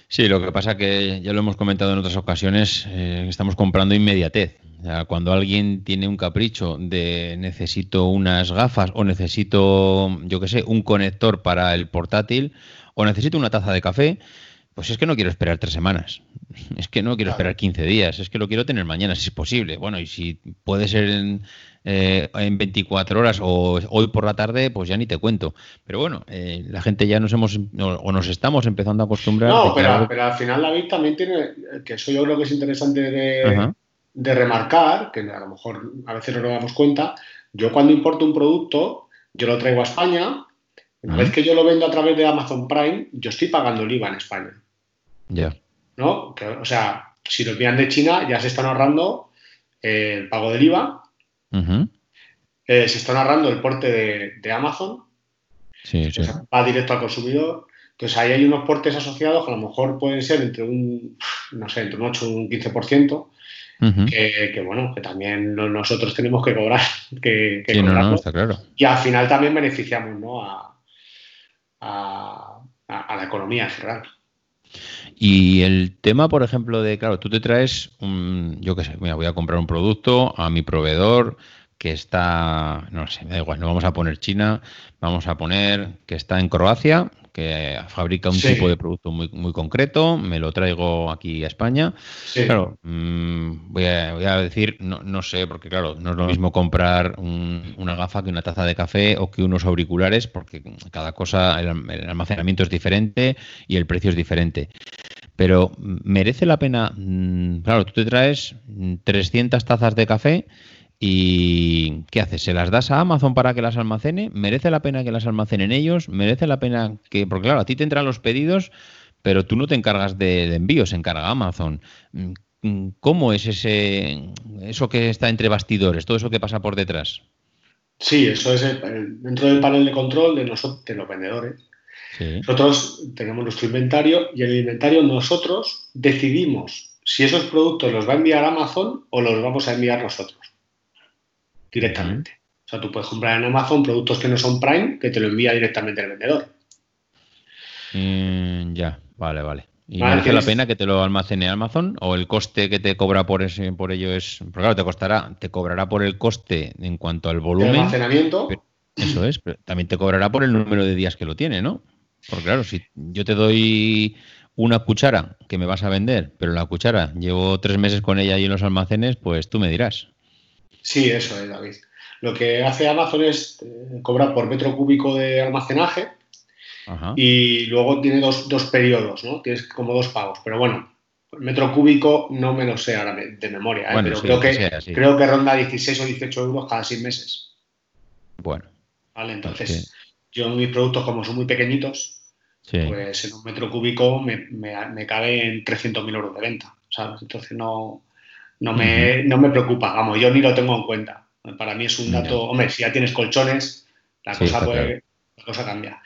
[SPEAKER 1] Sí, lo que pasa que ya lo hemos comentado en otras ocasiones, eh, estamos comprando inmediatez. Cuando alguien tiene un capricho de necesito unas gafas o necesito, yo qué sé, un conector para el portátil o necesito una taza de café, pues es que no quiero esperar tres semanas, es que no quiero esperar 15 días, es que lo quiero tener mañana si es posible. Bueno, y si puede ser en, eh, en 24 horas o hoy por la tarde, pues ya ni te cuento. Pero bueno, eh, la gente ya nos hemos o nos estamos empezando a acostumbrar.
[SPEAKER 2] No, pero, pero, al final David también tiene, que eso yo creo que es interesante de, de remarcar, que a lo mejor a veces no nos damos cuenta, yo cuando importo un producto, yo lo traigo a España, una vez que yo lo vendo a través de Amazon Prime, yo estoy pagando el IVA en España.
[SPEAKER 1] Ya.
[SPEAKER 2] ¿No? o sea, si lo envían de China, ya se están ahorrando eh, el pago del IVA. Eh, se están ahorrando el porte de, Amazon.
[SPEAKER 1] Sí, sí.
[SPEAKER 2] va directo al consumidor. Entonces ahí hay unos portes asociados que a lo mejor pueden ser entre un, no sé, entre un 8 y un 15%, que, bueno, que también nosotros tenemos que cobrar. Que,
[SPEAKER 1] sí, no, no, está claro.
[SPEAKER 2] Y al final también beneficiamos ¿no? a, a, a la economía en general.
[SPEAKER 1] Y el tema, por ejemplo, de, claro, tú te traes, un, yo qué sé, mira, voy a comprar un producto a mi proveedor que está, no sé, da igual, no vamos a poner China, vamos a poner que está en Croacia, que fabrica un tipo de producto muy, muy concreto, me lo traigo aquí a España. Claro, mm, voy, a, decir, no, no, sé, porque claro, no es lo mismo comprar una gafa que una taza de café o que unos auriculares, porque cada cosa, el, almacenamiento es diferente y el precio es diferente. Pero merece la pena, mm, claro, tú te traes 300 tazas de café ¿Y qué haces? ¿Se las das a Amazon para que las almacene? ¿Merece la pena que las almacenen ellos? ¿Merece la pena que.? Porque claro, a ti te entran los pedidos, pero tú no te encargas de, envío, se encarga Amazon. Mm, ¿Cómo es ese eso que está entre bastidores, todo eso que pasa por detrás?
[SPEAKER 2] Sí, eso es dentro del panel de control de nosotros, de los vendedores. Nosotros tenemos nuestro inventario y en el inventario nosotros decidimos si esos productos los va a enviar Amazon o los vamos a enviar nosotros directamente. O sea, tú puedes comprar en Amazon productos que no son Prime, que te lo envía directamente el vendedor.
[SPEAKER 1] Mm, ya, vale, vale. ¿Y merece la pena que te lo almacene Amazon? ¿O el coste que te cobra por ese, por ello es. Porque claro, te costará, te cobrará por el coste en cuanto al volumen. El
[SPEAKER 2] almacenamiento.
[SPEAKER 1] eso es, pero también te cobrará por el número de días que lo tiene, ¿no? Porque claro, si yo te doy una cuchara que me vas a vender, pero la cuchara llevo tres meses con ella y en los almacenes, pues tú me dirás.
[SPEAKER 2] Sí, eso es, David. Lo que hace Amazon es eh, cobrar por metro cúbico de almacenaje y luego tiene dos, periodos, ¿no? Tienes como dos pagos. Pero bueno, metro cúbico no me lo sé ahora de memoria, ¿eh? pero creo, que, creo que ronda 16 o 18 euros cada seis meses.
[SPEAKER 1] Bueno.
[SPEAKER 2] Vale, entonces yo mis productos como son muy pequeñitos, pues en un metro cúbico me, me, me cabe en 300.000 euros de venta, ¿sabes? Entonces no, no me, no me preocupa, vamos, yo ni lo tengo en cuenta. Para mí es un dato, hombre, si ya tienes colchones, la, cosa, puede, la cosa cambia.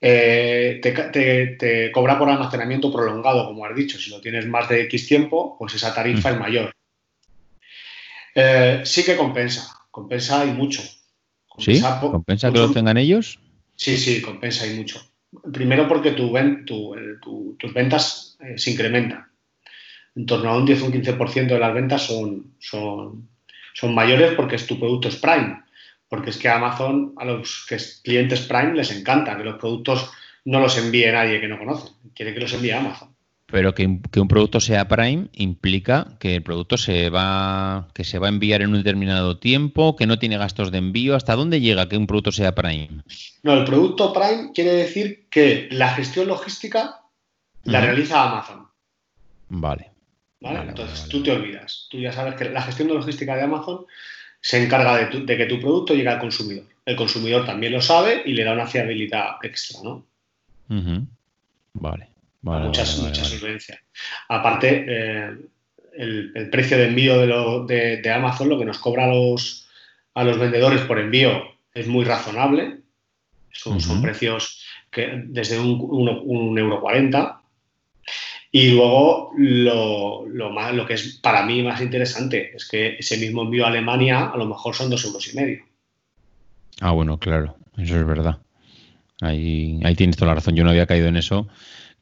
[SPEAKER 2] Eh, te, cobra por almacenamiento prolongado, como has dicho. Si lo tienes más de X tiempo, pues esa tarifa es mayor. Eh, sí que compensa, compensa y mucho.
[SPEAKER 1] Compensa ¿Sí? ¿Compensa que lo tengan ellos?
[SPEAKER 2] Sí, sí, compensa y mucho. Primero porque tu, tus ventas eh, se incrementan en torno a un 10 o un 15% de las ventas son, son, son mayores porque es tu producto es Prime. Porque es que a Amazon, a los clientes Prime les encanta que los productos no los envíe nadie que no conoce. Quiere que los envíe Amazon.
[SPEAKER 1] Pero que, un producto sea Prime implica que el producto se va, que se va a enviar en un determinado tiempo, que no tiene gastos de envío. ¿Hasta dónde llega que un producto sea Prime?
[SPEAKER 2] No, el producto Prime quiere decir que la gestión logística la realiza Amazon.
[SPEAKER 1] Vale.
[SPEAKER 2] Entonces tú te olvidas. Tú ya sabes que la gestión de logística de Amazon se encarga de, que tu producto llegue al consumidor. El consumidor también lo sabe y le da una fiabilidad extra, ¿no?
[SPEAKER 1] Vale.
[SPEAKER 2] muchas, muchas Aparte, eh, el, precio de envío de, Amazon, lo que nos cobra a los, a los vendedores por envío, es muy razonable. Son, precios que desde un, un, euro y luego lo, lo, más, lo que es para mí más interesante es que ese mismo envío a Alemania a lo mejor son dos euros y medio.
[SPEAKER 1] Ah, bueno, claro, eso es verdad. Ahí, ahí tienes toda la razón. Yo no había caído en eso.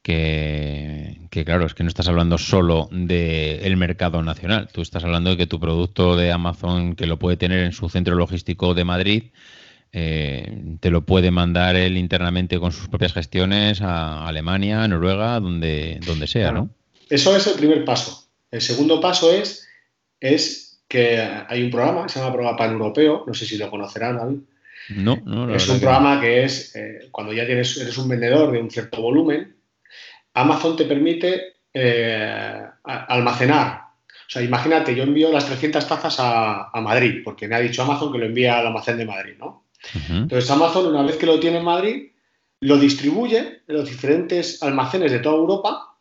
[SPEAKER 1] Que, que, claro, es que no estás hablando solo del mercado nacional, tú estás hablando de que tu producto de Amazon, que lo puede tener en su centro logístico de Madrid, eh, te lo puede mandar él internamente con sus propias gestiones a Alemania, a Noruega, donde, donde sea, ¿no?
[SPEAKER 2] Eso es el primer paso. El segundo paso es, es que hay un programa que se llama Programa Pan-Europeo, no sé si lo conocerán, David.
[SPEAKER 1] No, no.
[SPEAKER 2] es un programa que es, eh, cuando ya tienes, eres un vendedor de un cierto volumen, Amazon te permite eh, almacenar. O sea, imagínate, yo envío las 300 tazas a, Madrid, porque me ha dicho Amazon que lo envía al almacén de Madrid, ¿no? Entonces Amazon, una vez que lo tiene en Madrid, lo distribuye en los diferentes almacenes de toda Europa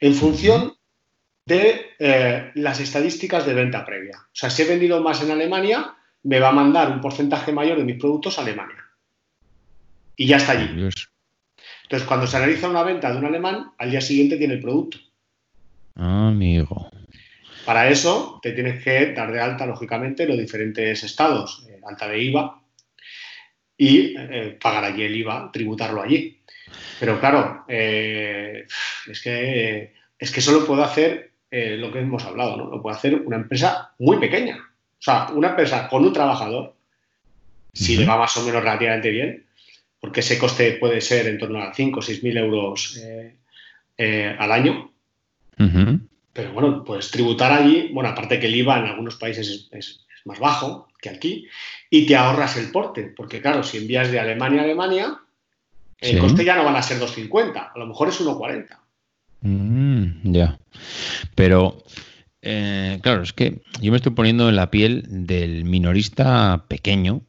[SPEAKER 2] en función de eh, las estadísticas de venta previa. O sea, si he vendido más en Alemania, me va a mandar un porcentaje mayor de mis productos a Alemania. Y ya está allí. Entonces, cuando se analiza una venta de un alemán, al día siguiente tiene el producto.
[SPEAKER 1] amigo.
[SPEAKER 2] Para eso te tienes que dar de alta, lógicamente, los diferentes estados, eh, alta de IVA, y eh, pagar allí el IVA, tributarlo allí. Pero claro, eh, es, que, es que solo puedo hacer lo que hemos hablado, ¿no? Lo puede hacer una empresa muy pequeña. O sea, una empresa con un trabajador, si le va más o menos relativamente bien, porque ese coste puede ser en torno a 5 o 6 mil euros al año. Pero bueno, pues tributar allí, bueno, aparte que el IVA en algunos países es, más bajo que aquí, y te ahorras el porte, porque claro, si envías de Alemania a Alemania, el coste ya no van a ser 2,50, a lo mejor es 1,40.
[SPEAKER 1] Mm, ya. Pero, eh, claro, es que yo me estoy poniendo en la piel del minorista pequeño.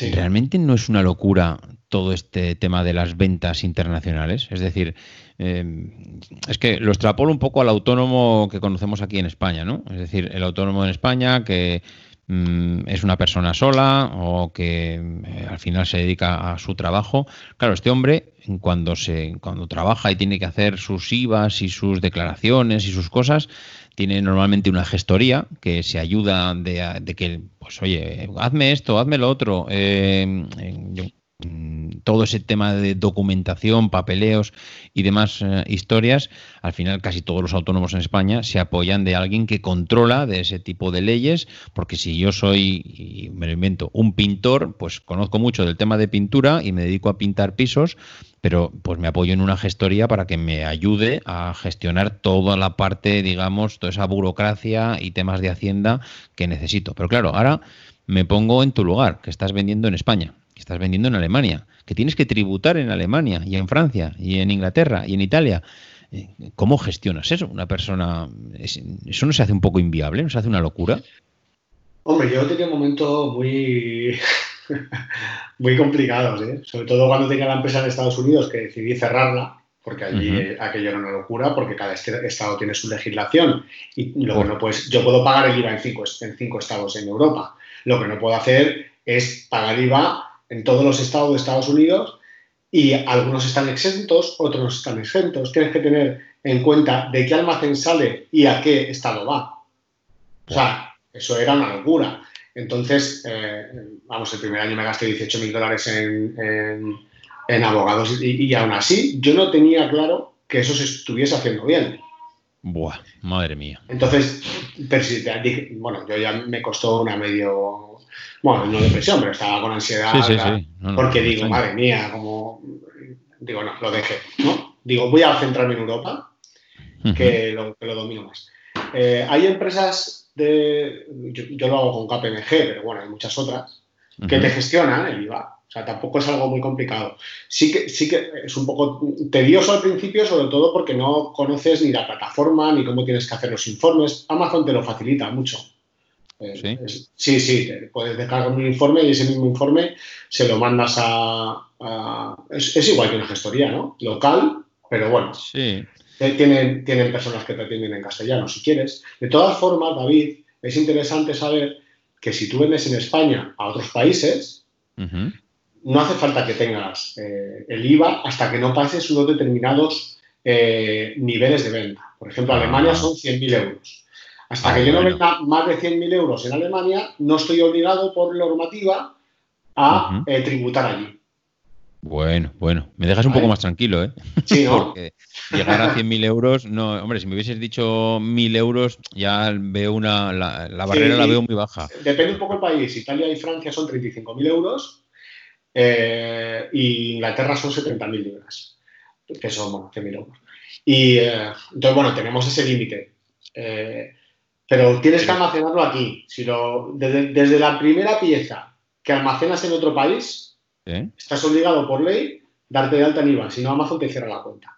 [SPEAKER 1] Realmente no es una locura todo este tema de las ventas internacionales. Es decir, Em, es que lo extrapolo un poco al autónomo que conocemos aquí en España, ¿no? Es decir, el autónomo en España que es una persona sola o que eh, al final se dedica a su trabajo. Claro, este hombre cuando se cuando trabaja y tiene que hacer sus IVAs y sus declaraciones y sus cosas, tiene normalmente una gestoría que se ayuda de, que, pues oye, hazme esto, hazme lo otro. Eh, Mm, todo ese tema de documentación, papeleos y demás eh, historias, al final casi todos los autónomos en España se apoyan de alguien que controla de ese tipo de leyes, porque si yo soy, y me lo invento, un pintor, pues conozco mucho del tema de pintura y me dedico a pintar pisos, pero pues me apoyo en una gestoría para que me ayude a gestionar toda la parte, digamos, toda esa burocracia y temas de hacienda que necesito. Pero claro, ahora me pongo en tu lugar, que estás vendiendo en España estás vendiendo en Alemania, que tienes que tributar en Alemania y en Francia y en Inglaterra y en Italia. Eh, ¿Cómo gestionas eso? Una persona, ¿eso no se hace un poco inviable? ¿No se hace una locura?
[SPEAKER 2] Hombre, yo tenía momentos muy, muy complicados, ¿eh? sobre todo cuando tenía la empresa en Estados Unidos que decidí cerrarla, porque allí aquello era una locura, porque cada estado tiene su legislación y lo que no puedes, yo puedo pagar el IVA en cinco, en cinco estados en Europa. Lo que no puedo hacer es pagar IVA en todos los estados de Estados Unidos y algunos están exentos, otros no están exentos. Tienes que tener en cuenta de qué almacén sale y a qué estado va. O sea, eso era una locura. Entonces, eh, vamos, el primer año me gasté 18 mil dólares en, abogados y, aún así yo no tenía claro que eso se estuviese haciendo bien.
[SPEAKER 1] Buah, madre mía.
[SPEAKER 2] Entonces, bueno, yo ya me costó una medio bueno, no depresión, pero estaba con ansiedad. porque digo, madre mía, como. Digo, no, lo dejé, ¿no? Digo, voy a centrarme en Europa, que, lo, que lo domino más. Eh, hay empresas de. Yo, lo hago con KPMG, pero bueno, hay muchas otras que te gestionan el IVA. O sea, tampoco es algo muy complicado. Sí que, sí que es un poco tedioso al principio, sobre todo porque no conoces ni la plataforma ni cómo tienes que hacer los informes. Amazon te lo facilita mucho. Eh, ¿Sí? sí, puedes dejar un informe y ese mismo informe se lo mandas a... es, igual que una gestoría, ¿no? Local, pero bueno.
[SPEAKER 1] Sí.
[SPEAKER 2] Eh, tienen, tienen personas que te atienden en castellano, si quieres. De todas formas, David, es interesante saber que si tú vendes en España a otros países, no hace falta que tengas eh, el IVA hasta que no pases unos determinados niveles de venta. Por ejemplo, Alemania ah. son 100.000 euros. Hasta que yo no venda más de 100.000 euros en Alemania, no estoy obligado por normativa a eh, tributar allí.
[SPEAKER 1] Bueno, bueno, me dejas un poco más tranquilo, ¿eh?
[SPEAKER 2] Sí, ¿no?
[SPEAKER 1] Porque llegar a 100.000 euros, no, hombre, si me hubieses dicho 1.000 euros, ya veo una, la, barrera la veo muy baja.
[SPEAKER 2] Depende un poco el país. Italia y Francia son 35.000 euros eh, y Inglaterra son 70.000 libras, que son, bueno, 100.000 euros. Y eh, entonces, bueno, tenemos ese límite. Eh, pero tienes que almacenarlo aquí. Si lo, desde, la primera pieza que almacenas en otro país, estás obligado por ley darte de alta en IVA. Si no, Amazon te cierra la cuenta.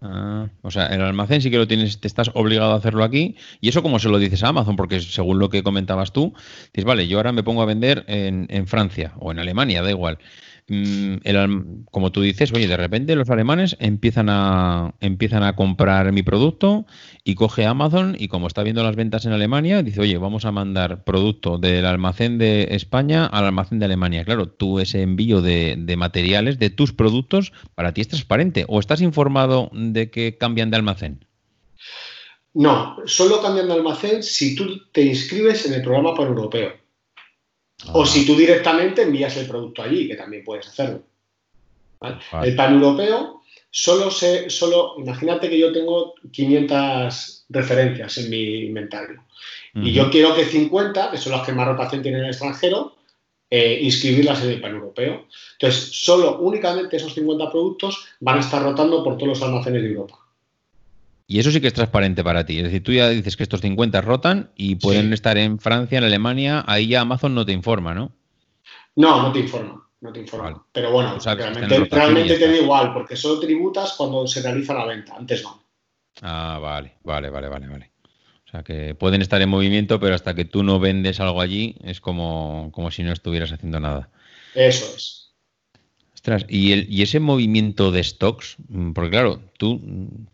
[SPEAKER 1] Ah, o sea, el almacén sí que lo tienes, te estás obligado a hacerlo aquí. ¿Y eso como se lo dices a Amazon? Porque según lo que comentabas tú, dices, vale, yo ahora me pongo a vender en, en Francia o en Alemania, da igual. Mm, como tú dices, oye, de repente los alemanes empiezan a, empiezan a comprar mi producto y coge Amazon y como está viendo las ventas en Alemania, dice, oye, vamos a mandar producto del almacén de España al almacén de Alemania. Claro, tú ese envío de, de materiales, de tus productos, para ti es transparente. ¿O estás informado de que cambian de almacén?
[SPEAKER 2] No, solo cambian de almacén si tú te inscribes en el programa pan O si tú directamente envías el producto allí, que también puedes hacerlo. El pan europeo solo se, solo, imagínate que yo tengo 500 referencias en mi inventario. Y yo quiero que 50, que son las que más rotación tienen en el extranjero, eh, inscribirlas en el pan europeo. Entonces, solo únicamente esos 50 productos van a estar rotando por todos los almacenes de Europa.
[SPEAKER 1] Y eso sí que es transparente para ti. Es decir, tú ya dices que estos 50 rotan y pueden estar en Francia, en Alemania, ahí ya Amazon no te informa, ¿no?
[SPEAKER 2] No, no te informa, no te informa. Pero bueno, realmente, realmente te da igual, porque solo tributas cuando se realiza la venta, antes no.
[SPEAKER 1] Ah, vale, vale, vale, vale, vale. O sea que pueden estar en movimiento, pero hasta que tú no vendes algo allí es como, como si no estuvieras haciendo nada.
[SPEAKER 2] Eso es.
[SPEAKER 1] ¿Y, ese movimiento de stocks, mm, porque claro, tú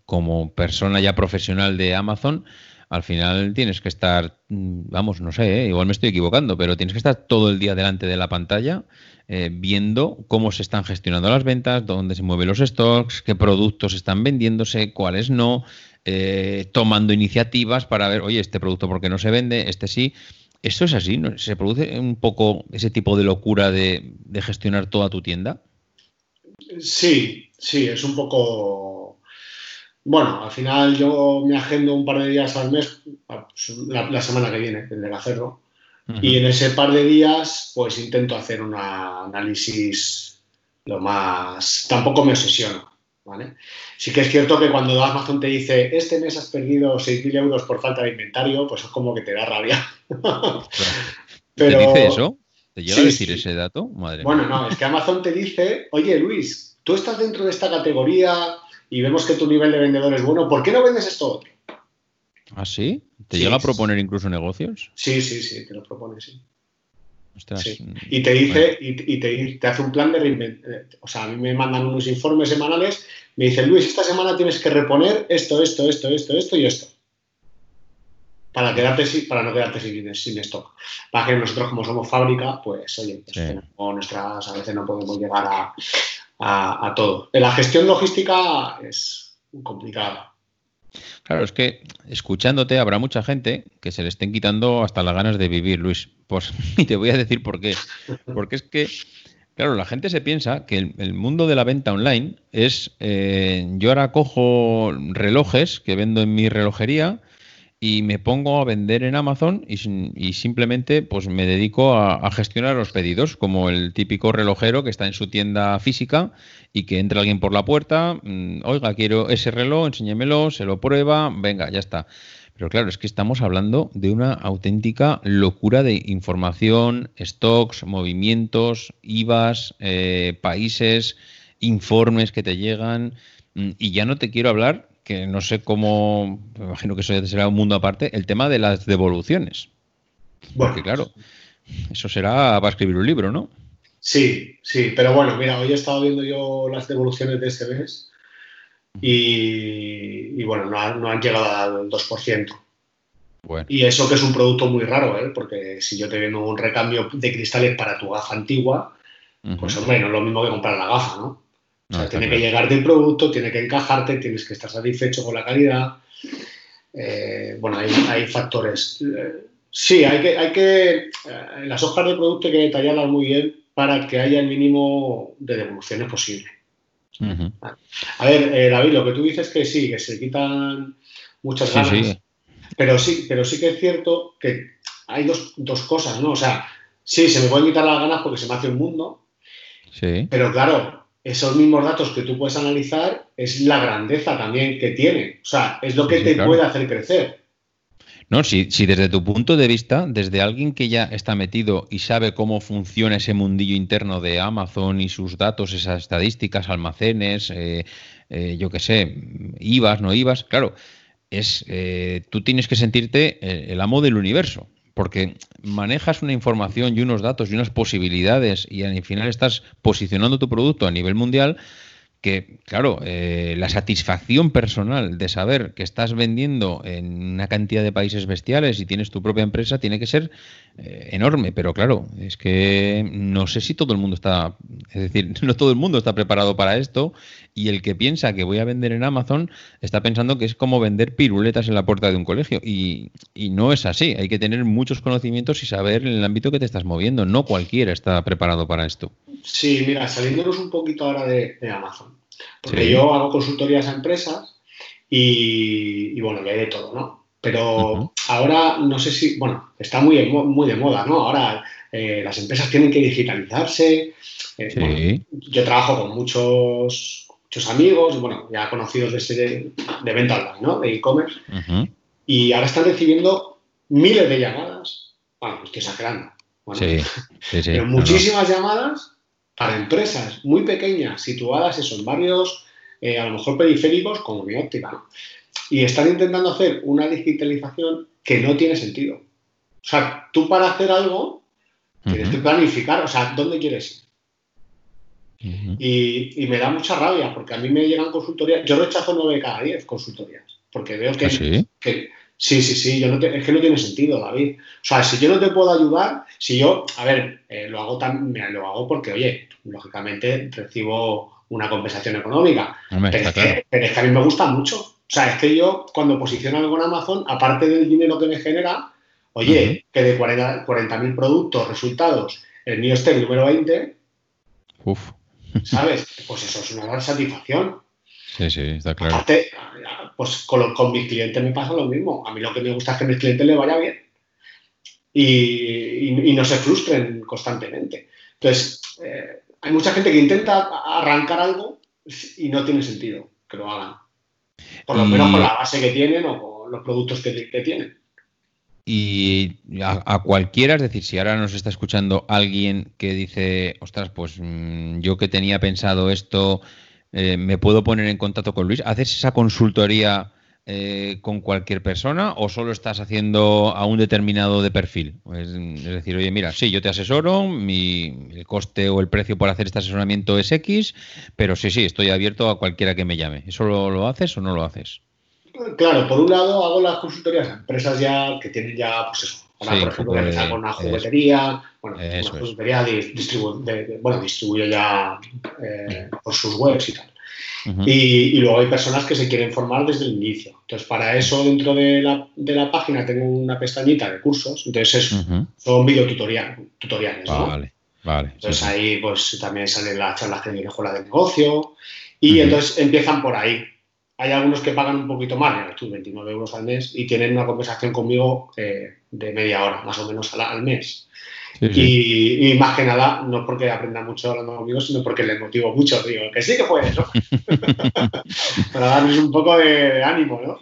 [SPEAKER 1] como persona ya profesional de Amazon, al final tienes que estar, mm, vamos, no sé, ¿eh? igual me estoy equivocando, pero tienes que estar todo el día delante de la pantalla eh, viendo cómo se están gestionando las ventas, dónde se mueven los stocks, qué productos están vendiéndose, cuáles no, eh, tomando iniciativas para ver, oye, este producto por qué no se vende, este sí. ¿Esto es así? ¿Se produce un poco ese tipo de locura de gestionar toda tu tienda?
[SPEAKER 2] Sí, sí, es un poco... Bueno, al final yo me agendo un par de días al mes, la, semana que viene, el de hacerlo, y en ese par de días pues intento hacer un análisis lo más... Tampoco me obsesiono, ¿vale? Sí que es cierto que cuando Amazon te dice, este mes has perdido 6.000 euros por falta de inventario, pues es como que te da rabia.
[SPEAKER 1] Pero... ¿Te dice eso? ¿Te llega a decir ese dato?
[SPEAKER 2] Madre bueno, no, es que Amazon te dice, oye Luis, tú estás dentro de esta categoría y vemos que tu nivel de vendedor es bueno, ¿por qué no vendes esto otro?
[SPEAKER 1] ¿Ah, sí? ¿Te llega a proponer incluso negocios?
[SPEAKER 2] Sí, sí, sí, te lo propone, sí. Y te dice, y, te, hace un plan de reinventar. O sea, a mí me mandan unos informes semanales, me dice, Luis, esta semana tienes que reponer esto, esto, esto, esto, esto y esto para, quedarte, para no quedarte sin, sin stock. Para que nosotros, como somos fábrica, pues oye, pues, nuestras, a veces no podemos llegar a, a, todo. La gestión logística es complicada.
[SPEAKER 1] Claro, es que escuchándote habrá mucha gente que se le estén quitando hasta las ganas de vivir, Luis. Pues, y te voy a decir por qué. Porque es que, claro, la gente se piensa que el, mundo de la venta online es, eh, yo ahora cojo relojes que vendo en mi relojería y me pongo a vender en Amazon y, simplemente pues me dedico a, gestionar los pedidos, como el típico relojero que está en su tienda física y que entra alguien por la puerta, mm, oiga, quiero ese reloj, enséñemelo, se lo prueba, venga, ya está. Pero claro, es que estamos hablando de una auténtica locura de información, stocks, movimientos, IVAs, eh, países, informes que te llegan. Mm, y ya no te quiero hablar que no sé cómo, me imagino que eso ya será un mundo aparte, el tema de las devoluciones. Porque claro, eso será para escribir un libro, ¿no?
[SPEAKER 2] Sí, sí, pero bueno, mira, hoy he estado viendo yo las devoluciones de este mes y, bueno, no, han llegado al 2%. Y eso que es un producto muy raro, ¿eh? porque si yo te vendo un recambio de cristales para tu gafa antigua, pues hombre, no es lo mismo que comprar la gafa, ¿no? O sea, tiene que llegar del producto, tiene que encajarte, tienes que estar satisfecho con la calidad. Eh, bueno, hay, factores. Eh, sí, hay que, hay que. Eh, las hojas de producto hay que detallarlas muy bien para que haya el mínimo de devoluciones posible. A ver, David, lo que tú dices que sí, que se quitan muchas ganas. Pero sí, pero sí que es cierto que hay dos, dos cosas, ¿no? O sea, sí, se me pueden quitar las ganas porque se me hace un mundo,
[SPEAKER 1] Sí.
[SPEAKER 2] Pero claro, esos mismos datos que tú puedes analizar es la grandeza también que tiene. O sea, es lo que
[SPEAKER 1] Sí,
[SPEAKER 2] te
[SPEAKER 1] claro.
[SPEAKER 2] puede hacer crecer.
[SPEAKER 1] No, si, si desde tu punto de vista, desde alguien que ya está metido y sabe cómo funciona ese mundillo interno de Amazon y sus datos, esas estadísticas, almacenes, eh, eh, yo qué sé, IVAs, no IVAs, claro, es eh, tú tienes que sentirte el amo del universo, porque manejas una información y unos datos y unas posibilidades y al final estás posicionando tu producto a nivel mundial que, claro, eh, la satisfacción personal de saber que estás vendiendo en una cantidad de países bestiales y tienes tu propia empresa tiene que ser eh, enorme, pero claro, es que no sé si todo el mundo está, es decir, no todo el mundo está preparado para esto y el que piensa que voy a vender en Amazon está pensando que es como vender piruletas en la puerta de un colegio y, y no es así, hay que tener muchos conocimientos y saber en el ámbito que te estás moviendo, no cualquiera está preparado para esto.
[SPEAKER 2] Sí, mira, saliéndonos un poquito ahora de, de Amazon. Porque
[SPEAKER 1] Sí.
[SPEAKER 2] yo hago consultorías a empresas y, y, bueno, y hay de todo, ¿no? Pero ahora no sé si, bueno, está muy, muy de moda, ¿no? Ahora eh, las empresas tienen que digitalizarse. eh,
[SPEAKER 1] Sí.
[SPEAKER 2] bueno, yo trabajo con muchos, muchos amigos, bueno, ya conocidos de, ese- de venta online, ¿no? De e-commerce. Y ahora están recibiendo miles de llamadas. Bueno, estoy exagerando. Bueno,
[SPEAKER 1] Sí, sí, sí.
[SPEAKER 2] pero
[SPEAKER 1] No, no.
[SPEAKER 2] muchísimas llamadas para empresas muy pequeñas, situadas eso, en barrios eh, a lo mejor periféricos como mi óptica. Y están intentando hacer una digitalización que no tiene sentido. O sea, tú para hacer algo tienes que planificar, o sea, ¿dónde quieres ir? Y, y me da mucha rabia porque a mí me llegan consultorías, yo rechazo 9 de cada 10 consultorías, porque veo que,
[SPEAKER 1] ¿Ah, sí?
[SPEAKER 2] que- sí, sí, sí, yo no te- es que no tiene sentido, David. O sea, si yo no te puedo ayudar, si yo, a ver, eh, lo hago tan, mira, lo hago porque, oye, lógicamente recibo una compensación económica,
[SPEAKER 1] Hombre,
[SPEAKER 2] pero es,
[SPEAKER 1] claro.
[SPEAKER 2] que, pero es que a mí me gusta mucho. O sea, es que yo cuando posiciono algo en Amazon, aparte del dinero que me genera, oye, que de 40 40.000 productos, resultados, el mío esté el número 20,
[SPEAKER 1] Uf.
[SPEAKER 2] ¿sabes? Pues eso es una gran satisfacción.
[SPEAKER 1] Sí, sí, está claro.
[SPEAKER 2] Aparte, pues con, con mis clientes me pasa lo mismo. A mí lo que me gusta es que a mis clientes les vaya bien y, y- y no se frustren constantemente. Entonces, eh, hay mucha gente que intenta arrancar algo y no tiene sentido que lo hagan. Por lo menos con la base que tienen o con los productos que, que tienen.
[SPEAKER 1] Y a, a cualquiera, es decir, si ahora nos está escuchando alguien que dice, ostras, pues mm, yo que tenía pensado esto, eh, ¿me puedo poner en contacto con Luis? ¿Haces esa consultoría eh, con cualquier persona o solo estás haciendo a un determinado de perfil? Es, decir, oye, mira, sí, yo te asesoro, mi, el coste o el precio por hacer este asesoramiento es X, pero sí, sí, estoy abierto a cualquiera que me llame. ¿Eso lo, lo haces o no lo haces?
[SPEAKER 2] Claro, por un lado hago las consultorías a empresas ya que tienen ya, pues eso. Ahora,
[SPEAKER 1] Sí,
[SPEAKER 2] por ejemplo, voy a empezar
[SPEAKER 1] de-
[SPEAKER 2] con una juguetería. Bueno,
[SPEAKER 1] Eso
[SPEAKER 2] una juguetería dis- distribu- de- de- bueno, distribuye ya eh, por sus webs y tal. Y, y luego hay personas que se quieren formar desde el inicio. Entonces, para eso, dentro de la, de la página tengo una pestañita de cursos. Entonces, es- son videotutoriales, tutoriales, ¿no?
[SPEAKER 1] Vale, vale.
[SPEAKER 2] Entonces
[SPEAKER 1] sí.
[SPEAKER 2] ahí pues también salen las charlas que en escuela de negocio y entonces empiezan por ahí. Hay algunos que pagan un poquito más, tú, 29 euros al mes y tienen una conversación conmigo eh, de media hora más o menos al, al mes.
[SPEAKER 1] Sí, sí.
[SPEAKER 2] Y, y más que nada, no porque aprenda mucho hablando conmigo, sino porque les motivo mucho. Digo, que sí que puedes, ¿no? Para darles un poco de, de ánimo, ¿no?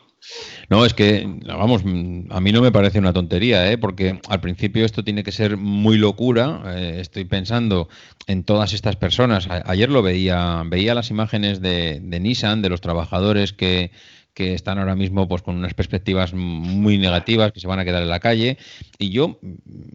[SPEAKER 1] No, es que, vamos, a mí no me parece una tontería, ¿eh? porque al principio esto tiene que ser muy locura. eh, estoy pensando en todas estas personas. A- ayer lo veía, veía las imágenes de, de Nissan, de los trabajadores que, que están ahora mismo pues, con unas perspectivas muy negativas, que se van a quedar en la calle. Y yo,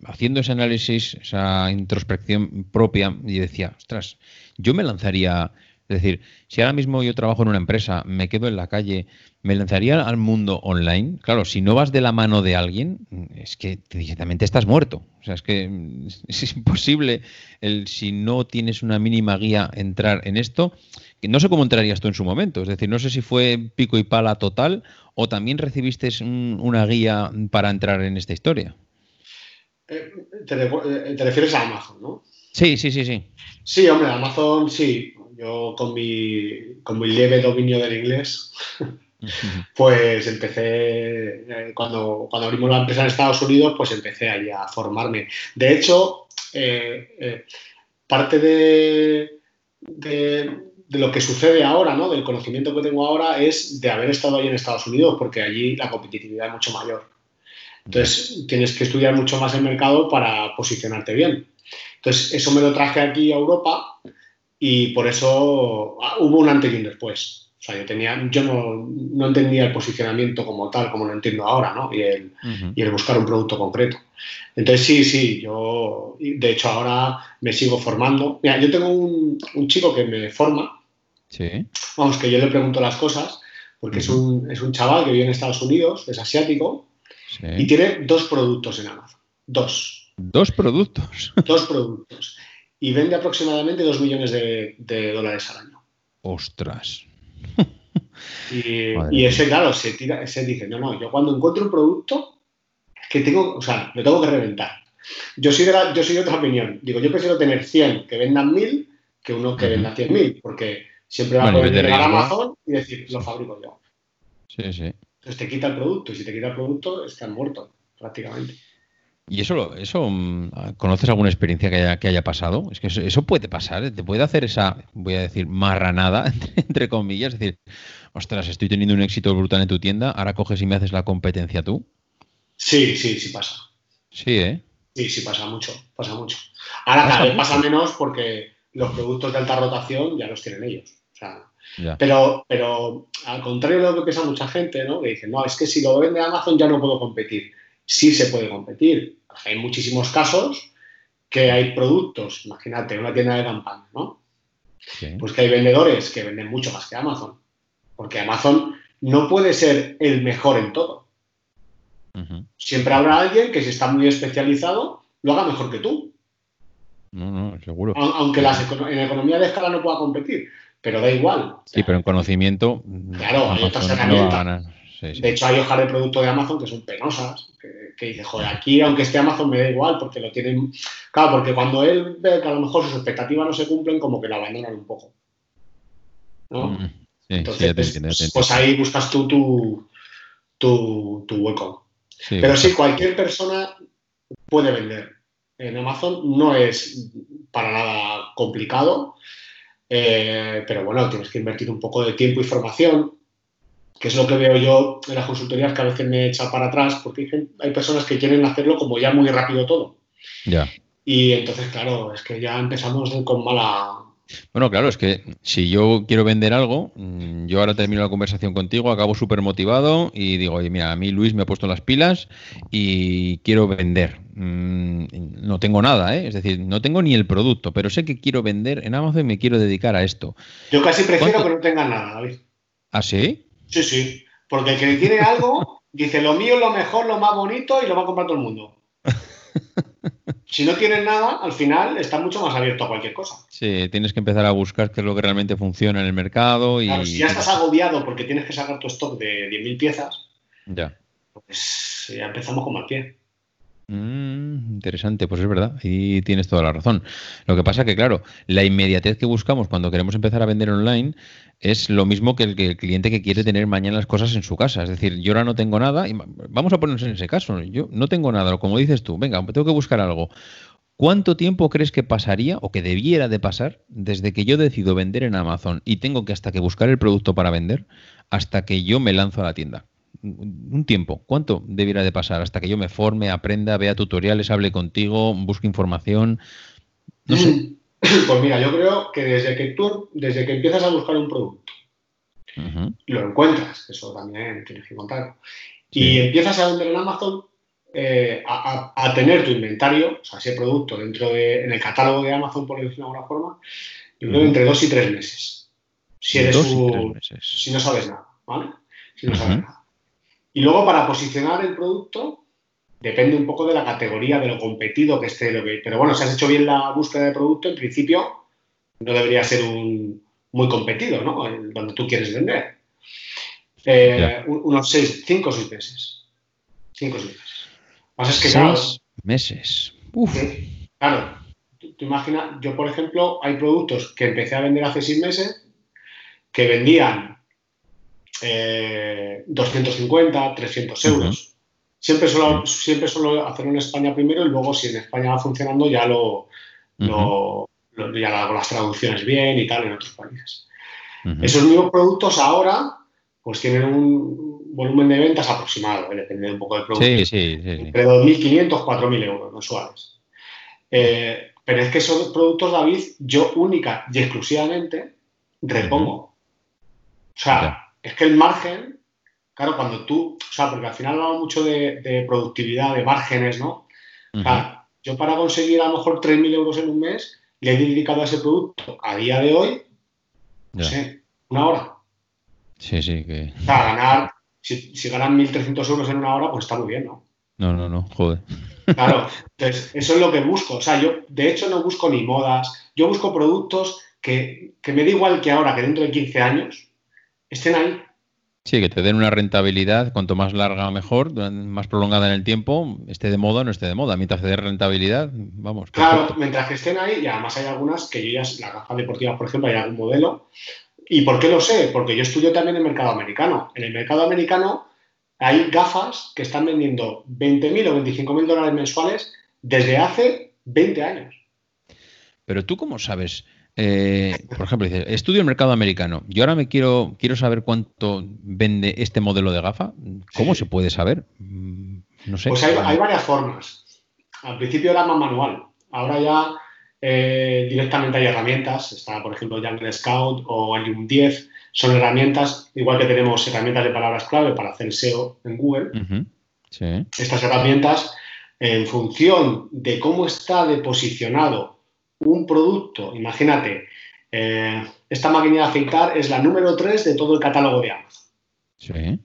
[SPEAKER 1] haciendo ese análisis, esa introspección propia, y decía, ostras, yo me lanzaría. Es decir, si ahora mismo yo trabajo en una empresa, me quedo en la calle, me lanzaría al mundo online. Claro, si no vas de la mano de alguien, es que directamente estás muerto. O sea, es que mm, es imposible el si no tienes una mínima guía entrar en esto. No sé cómo entrarías tú en su momento. Es decir, no sé si fue pico y pala total o también recibiste un- una guía para entrar en esta historia.
[SPEAKER 2] Eh, te, eh, te refieres a Amazon, ¿no?
[SPEAKER 1] Sí, sí, sí, sí.
[SPEAKER 2] Sí, hombre, Amazon sí. Yo con mi, con mi leve dominio del inglés, pues empecé, eh, cuando, cuando abrimos la empresa en Estados Unidos, pues empecé ahí a formarme. De hecho, eh, eh, parte de, de, lo que sucede ahora, ¿no? Del conocimiento que tengo ahora es de haber estado ahí en Estados Unidos, porque allí la competitividad es mucho mayor. Entonces, tienes que estudiar mucho más el mercado para posicionarte bien. Entonces, eso me lo traje aquí a Europa y por eso ah, hubo un antes y un después. O sea, yo, tenía, yo no, entendía el posicionamiento como tal, como lo entiendo ahora, ¿no? Y el, y el, buscar un producto concreto. Entonces, sí, sí, yo, de hecho, ahora me sigo formando. Mira, yo tengo un, un chico que me forma.
[SPEAKER 1] Sí.
[SPEAKER 2] Vamos, que yo le pregunto las cosas, porque es, un, es un chaval que vive en Estados Unidos, es asiático, y tiene dos productos en Amazon. Dos.
[SPEAKER 1] Dos productos.
[SPEAKER 2] Dos productos. Y vende aproximadamente dos millones de, de dólares al año.
[SPEAKER 1] Ostras.
[SPEAKER 2] Y, ese, claro, se, tira, se dice, no, no, yo cuando encuentro un producto, que tengo, o sea, lo tengo que reventar. Yo soy, de yo soy de otra opinión. Digo, yo prefiero tener 100 que vendan 1000 que uno que venda 100.000, porque siempre va a poder llegar a Amazon y decir, lo fabrico yo.
[SPEAKER 1] Sí, sí.
[SPEAKER 2] Entonces te quita el producto y si te quita el producto, estás muerto, prácticamente.
[SPEAKER 1] ¿Y eso, eso mm, conoces alguna experiencia que haya, que haya pasado? Es que eso, puede pasar, ¿eh? te puede hacer esa, voy a decir, marranada, entre, comillas, es decir, ostras, estoy teniendo un éxito brutal en tu tienda, ahora coges y me haces la competencia tú.
[SPEAKER 2] Sí, sí, sí pasa.
[SPEAKER 1] Sí, ¿eh?
[SPEAKER 2] Sí, sí pasa mucho, pasa mucho. Ahora cada vez pasa menos porque los productos de alta rotación ya los tienen ellos. pero, pero al contrario de lo que piensa mucha gente, ¿no? Que dice, no, es que si lo vende Amazon ya no puedo competir sí se puede competir. Hay muchísimos casos que hay productos, imagínate, una tienda de campaña, ¿no? Pues que hay vendedores que venden mucho más que Amazon. Porque Amazon no puede ser el mejor en todo. Siempre habrá alguien que si está muy especializado lo haga mejor que tú.
[SPEAKER 1] No, no, seguro.
[SPEAKER 2] Aunque en economía de escala no pueda competir, pero da igual.
[SPEAKER 1] Sí, pero en conocimiento.
[SPEAKER 2] Claro, hay otras herramientas. De hecho, hay hojas de producto de Amazon que son penosas, que, dice, joder, aquí aunque esté Amazon me da igual, porque lo tienen. Claro, porque cuando él ve que a lo mejor sus expectativas no se cumplen, como que lo abandonan un poco. ¿no? Mm, Entonces, pues, ahí buscas tú tu, tu, hueco. Pero sí, cualquier persona puede vender. En Amazon no es para nada complicado, eh, pero bueno, tienes que invertir un poco de tiempo y formación que es lo que veo yo en las consultorías que a veces me echa para atrás, porque hay personas que quieren hacerlo como ya muy rápido todo.
[SPEAKER 1] Ya.
[SPEAKER 2] Y entonces, claro, es que ya empezamos con mala.
[SPEAKER 1] Bueno, claro, es que si yo quiero vender algo, mm, yo ahora termino la conversación contigo, acabo súper motivado y digo, oye, mira, a mí Luis me ha puesto las pilas y quiero vender. Mm, no tengo nada, ¿eh? es decir, no tengo ni el producto, pero sé que quiero vender en Amazon y me quiero dedicar a esto.
[SPEAKER 2] Yo casi prefiero que no tenga nada, David.
[SPEAKER 1] ¿Ah, sí?
[SPEAKER 2] Sí, sí. Porque el que tiene algo dice lo mío es lo mejor, lo más bonito y lo va a comprar todo el mundo. Si no tienes nada, al final está mucho más abierto a cualquier cosa.
[SPEAKER 1] Sí, tienes que empezar a buscar qué es lo que realmente funciona en el mercado. Y...
[SPEAKER 2] Claro, si ya estás agobiado porque tienes que sacar tu stock de 10.000 piezas,
[SPEAKER 1] ya.
[SPEAKER 2] pues ya empezamos con mal pie.
[SPEAKER 1] Mm, interesante, pues es verdad, y tienes toda la razón. Lo que pasa que, claro, la inmediatez que buscamos cuando queremos empezar a vender online es lo mismo que el, que el cliente que quiere tener mañana las cosas en su casa. Es decir, yo ahora no tengo nada, y vamos a ponernos en ese caso, yo no tengo nada, como dices tú, venga, tengo que buscar algo. ¿Cuánto tiempo crees que pasaría o que debiera de pasar desde que yo decido vender en Amazon y tengo que hasta que buscar el producto para vender hasta que yo me lanzo a la tienda? Un tiempo. ¿Cuánto debiera de pasar hasta que yo me forme, aprenda, vea tutoriales, hable contigo, busque información? No sé.
[SPEAKER 2] Pues mira, yo creo que desde que tú, desde que empiezas a buscar un producto, lo encuentras, eso también tienes que contar, y empiezas a vender en Amazon, eh, a, tener tu inventario, o sea, ese producto dentro de, en el catálogo de Amazon, por decirlo de alguna forma, yo creo entre dos y tres meses. Si eres un, si no sabes nada, ¿vale? Si no sabes nada. Y luego para posicionar el producto depende un poco de la categoría, de lo competido que esté. Lo que, pero bueno, si has hecho bien la búsqueda de producto, en principio no debería ser un muy competido, ¿no? donde tú quieres vender. Eh, unos seis, cinco o seis meses. Cinco o seis meses.
[SPEAKER 1] Pasa es que, seis meses. Uf.
[SPEAKER 2] claro, tú, tú imaginas, yo por ejemplo, hay productos que empecé a vender hace seis meses que vendían 250, eh, 300 euros. Siempre suelo, siempre hacerlo en España primero y luego si en España va funcionando ya lo, lo, ya hago las traducciones bien y tal en otros países. Esos mismos productos ahora pues tienen un volumen de ventas aproximado, ¿eh? depende un poco del producto.
[SPEAKER 1] Sí, sí, sí.
[SPEAKER 2] Entre 2.500 4.000 euros mensuales. Eh, pero es que esos productos, David, yo única y exclusivamente repongo. O sea, es que el margen, claro, cuando tú, o sea, porque al final hablamos mucho de, productividad, de márgenes, ¿no? yo para conseguir a lo mejor 3.000 euros en un mes, le he dedicado a ese producto a día de hoy, no sé, una hora.
[SPEAKER 1] Sí, sí, que.
[SPEAKER 2] O sea, ganar, si, si ganan 1.300 euros en una hora, pues está muy bien, ¿no?
[SPEAKER 1] No, no, no, joder.
[SPEAKER 2] Claro, entonces eso es lo que busco. O sea, yo de hecho no busco ni modas, yo busco productos que, que me da igual que ahora, que dentro de 15 años, estén ahí.
[SPEAKER 1] Sí, que te den una rentabilidad, cuanto más larga mejor, más prolongada en el tiempo, esté de moda o no esté de moda. Mientras te dé rentabilidad, vamos.
[SPEAKER 2] Claro, mientras que estén ahí, y además hay algunas que yo ya, las gafas deportivas, por ejemplo, hay algún modelo. ¿Y por qué lo sé? Porque yo estudio también el mercado americano. En el mercado americano hay gafas que están vendiendo 20.000 o 25.000 dólares mensuales desde hace 20 años.
[SPEAKER 1] Pero tú cómo sabes eh, por ejemplo, dices, estudio el mercado americano. Yo ahora me quiero, quiero saber cuánto vende este modelo de gafa. ¿Cómo se puede saber? Mm, no sé.
[SPEAKER 2] Pues hay, varias formas. Al principio era más manual. Ahora ya eh, directamente hay herramientas. Está, por ejemplo, Jungle Scout o Helium 10. Son herramientas, igual que tenemos herramientas de palabras clave para hacer SEO en Google. Estas herramientas, en función de cómo está deposicionado un producto, imagínate, eh, esta máquina de afeitar es la número 3 de todo el catálogo de Amazon. Sí.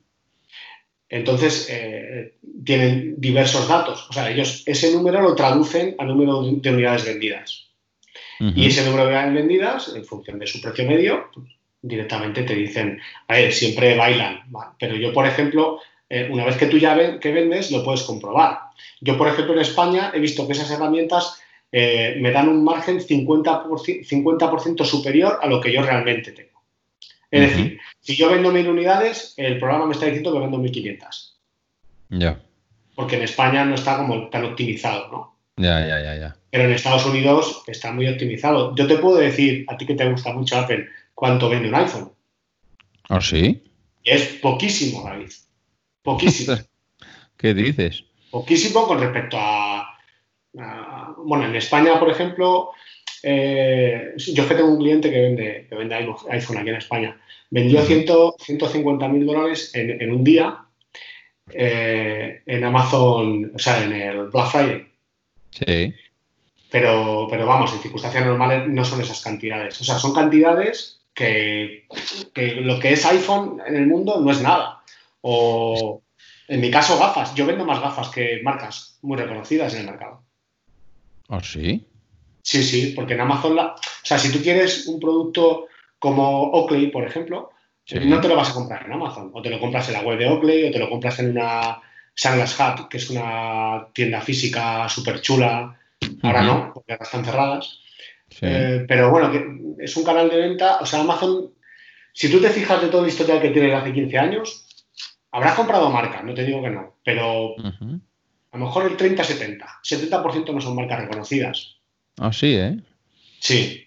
[SPEAKER 2] Entonces, eh, tienen diversos datos. O sea, ellos ese número lo traducen al número de unidades vendidas. Y ese número de unidades vendidas, en función de su precio medio, pues, directamente te dicen, a ver, siempre bailan. Pero yo, por ejemplo, eh, una vez que tú ya que vendes, lo puedes comprobar. Yo, por ejemplo, en España he visto que esas herramientas eh, me dan un margen 50%, 50 superior a lo que yo realmente tengo. Es decir, si yo vendo mil unidades, el programa me está diciendo que vendo 1500.
[SPEAKER 1] Ya.
[SPEAKER 2] Porque en España no está como tan optimizado, ¿no?
[SPEAKER 1] Ya, ya, ya, ya.
[SPEAKER 2] Pero en Estados Unidos está muy optimizado. Yo te puedo decir, a ti que te gusta mucho Apple, cuánto vende un iPhone.
[SPEAKER 1] ¿Ah, sí?
[SPEAKER 2] es poquísimo, David. Poquísimo.
[SPEAKER 1] ¿Qué dices?
[SPEAKER 2] Poquísimo con respecto a bueno, en España, por ejemplo, eh, yo que tengo un cliente que vende, que vende iPhone aquí en España. Vendió 150 mil dólares en, un día eh, en Amazon, o sea, en el Black Friday.
[SPEAKER 1] Sí.
[SPEAKER 2] Pero, pero vamos, en circunstancias normales no son esas cantidades. O sea, son cantidades que, que lo que es iPhone en el mundo no es nada. O en mi caso, gafas. Yo vendo más gafas que marcas muy reconocidas en el mercado.
[SPEAKER 1] ¿Ah, sí?
[SPEAKER 2] Sí, sí, porque en Amazon, la, o sea, si tú quieres un producto como Oakley, por ejemplo, no te lo vas a comprar en Amazon, o te lo compras en la web de Oakley, o te lo compras en una Sunglass Hut, que es una tienda física súper chula. Ahora no, porque ahora están cerradas. Eh, pero bueno, que es un canal de venta. O sea, Amazon, si tú te fijas de todo el historial que tiene hace 15 años, habrás comprado marca, no te digo que no, pero a lo mejor el 30-70. 70%, no son marcas reconocidas.
[SPEAKER 1] Ah, sí, ¿eh?
[SPEAKER 2] Sí.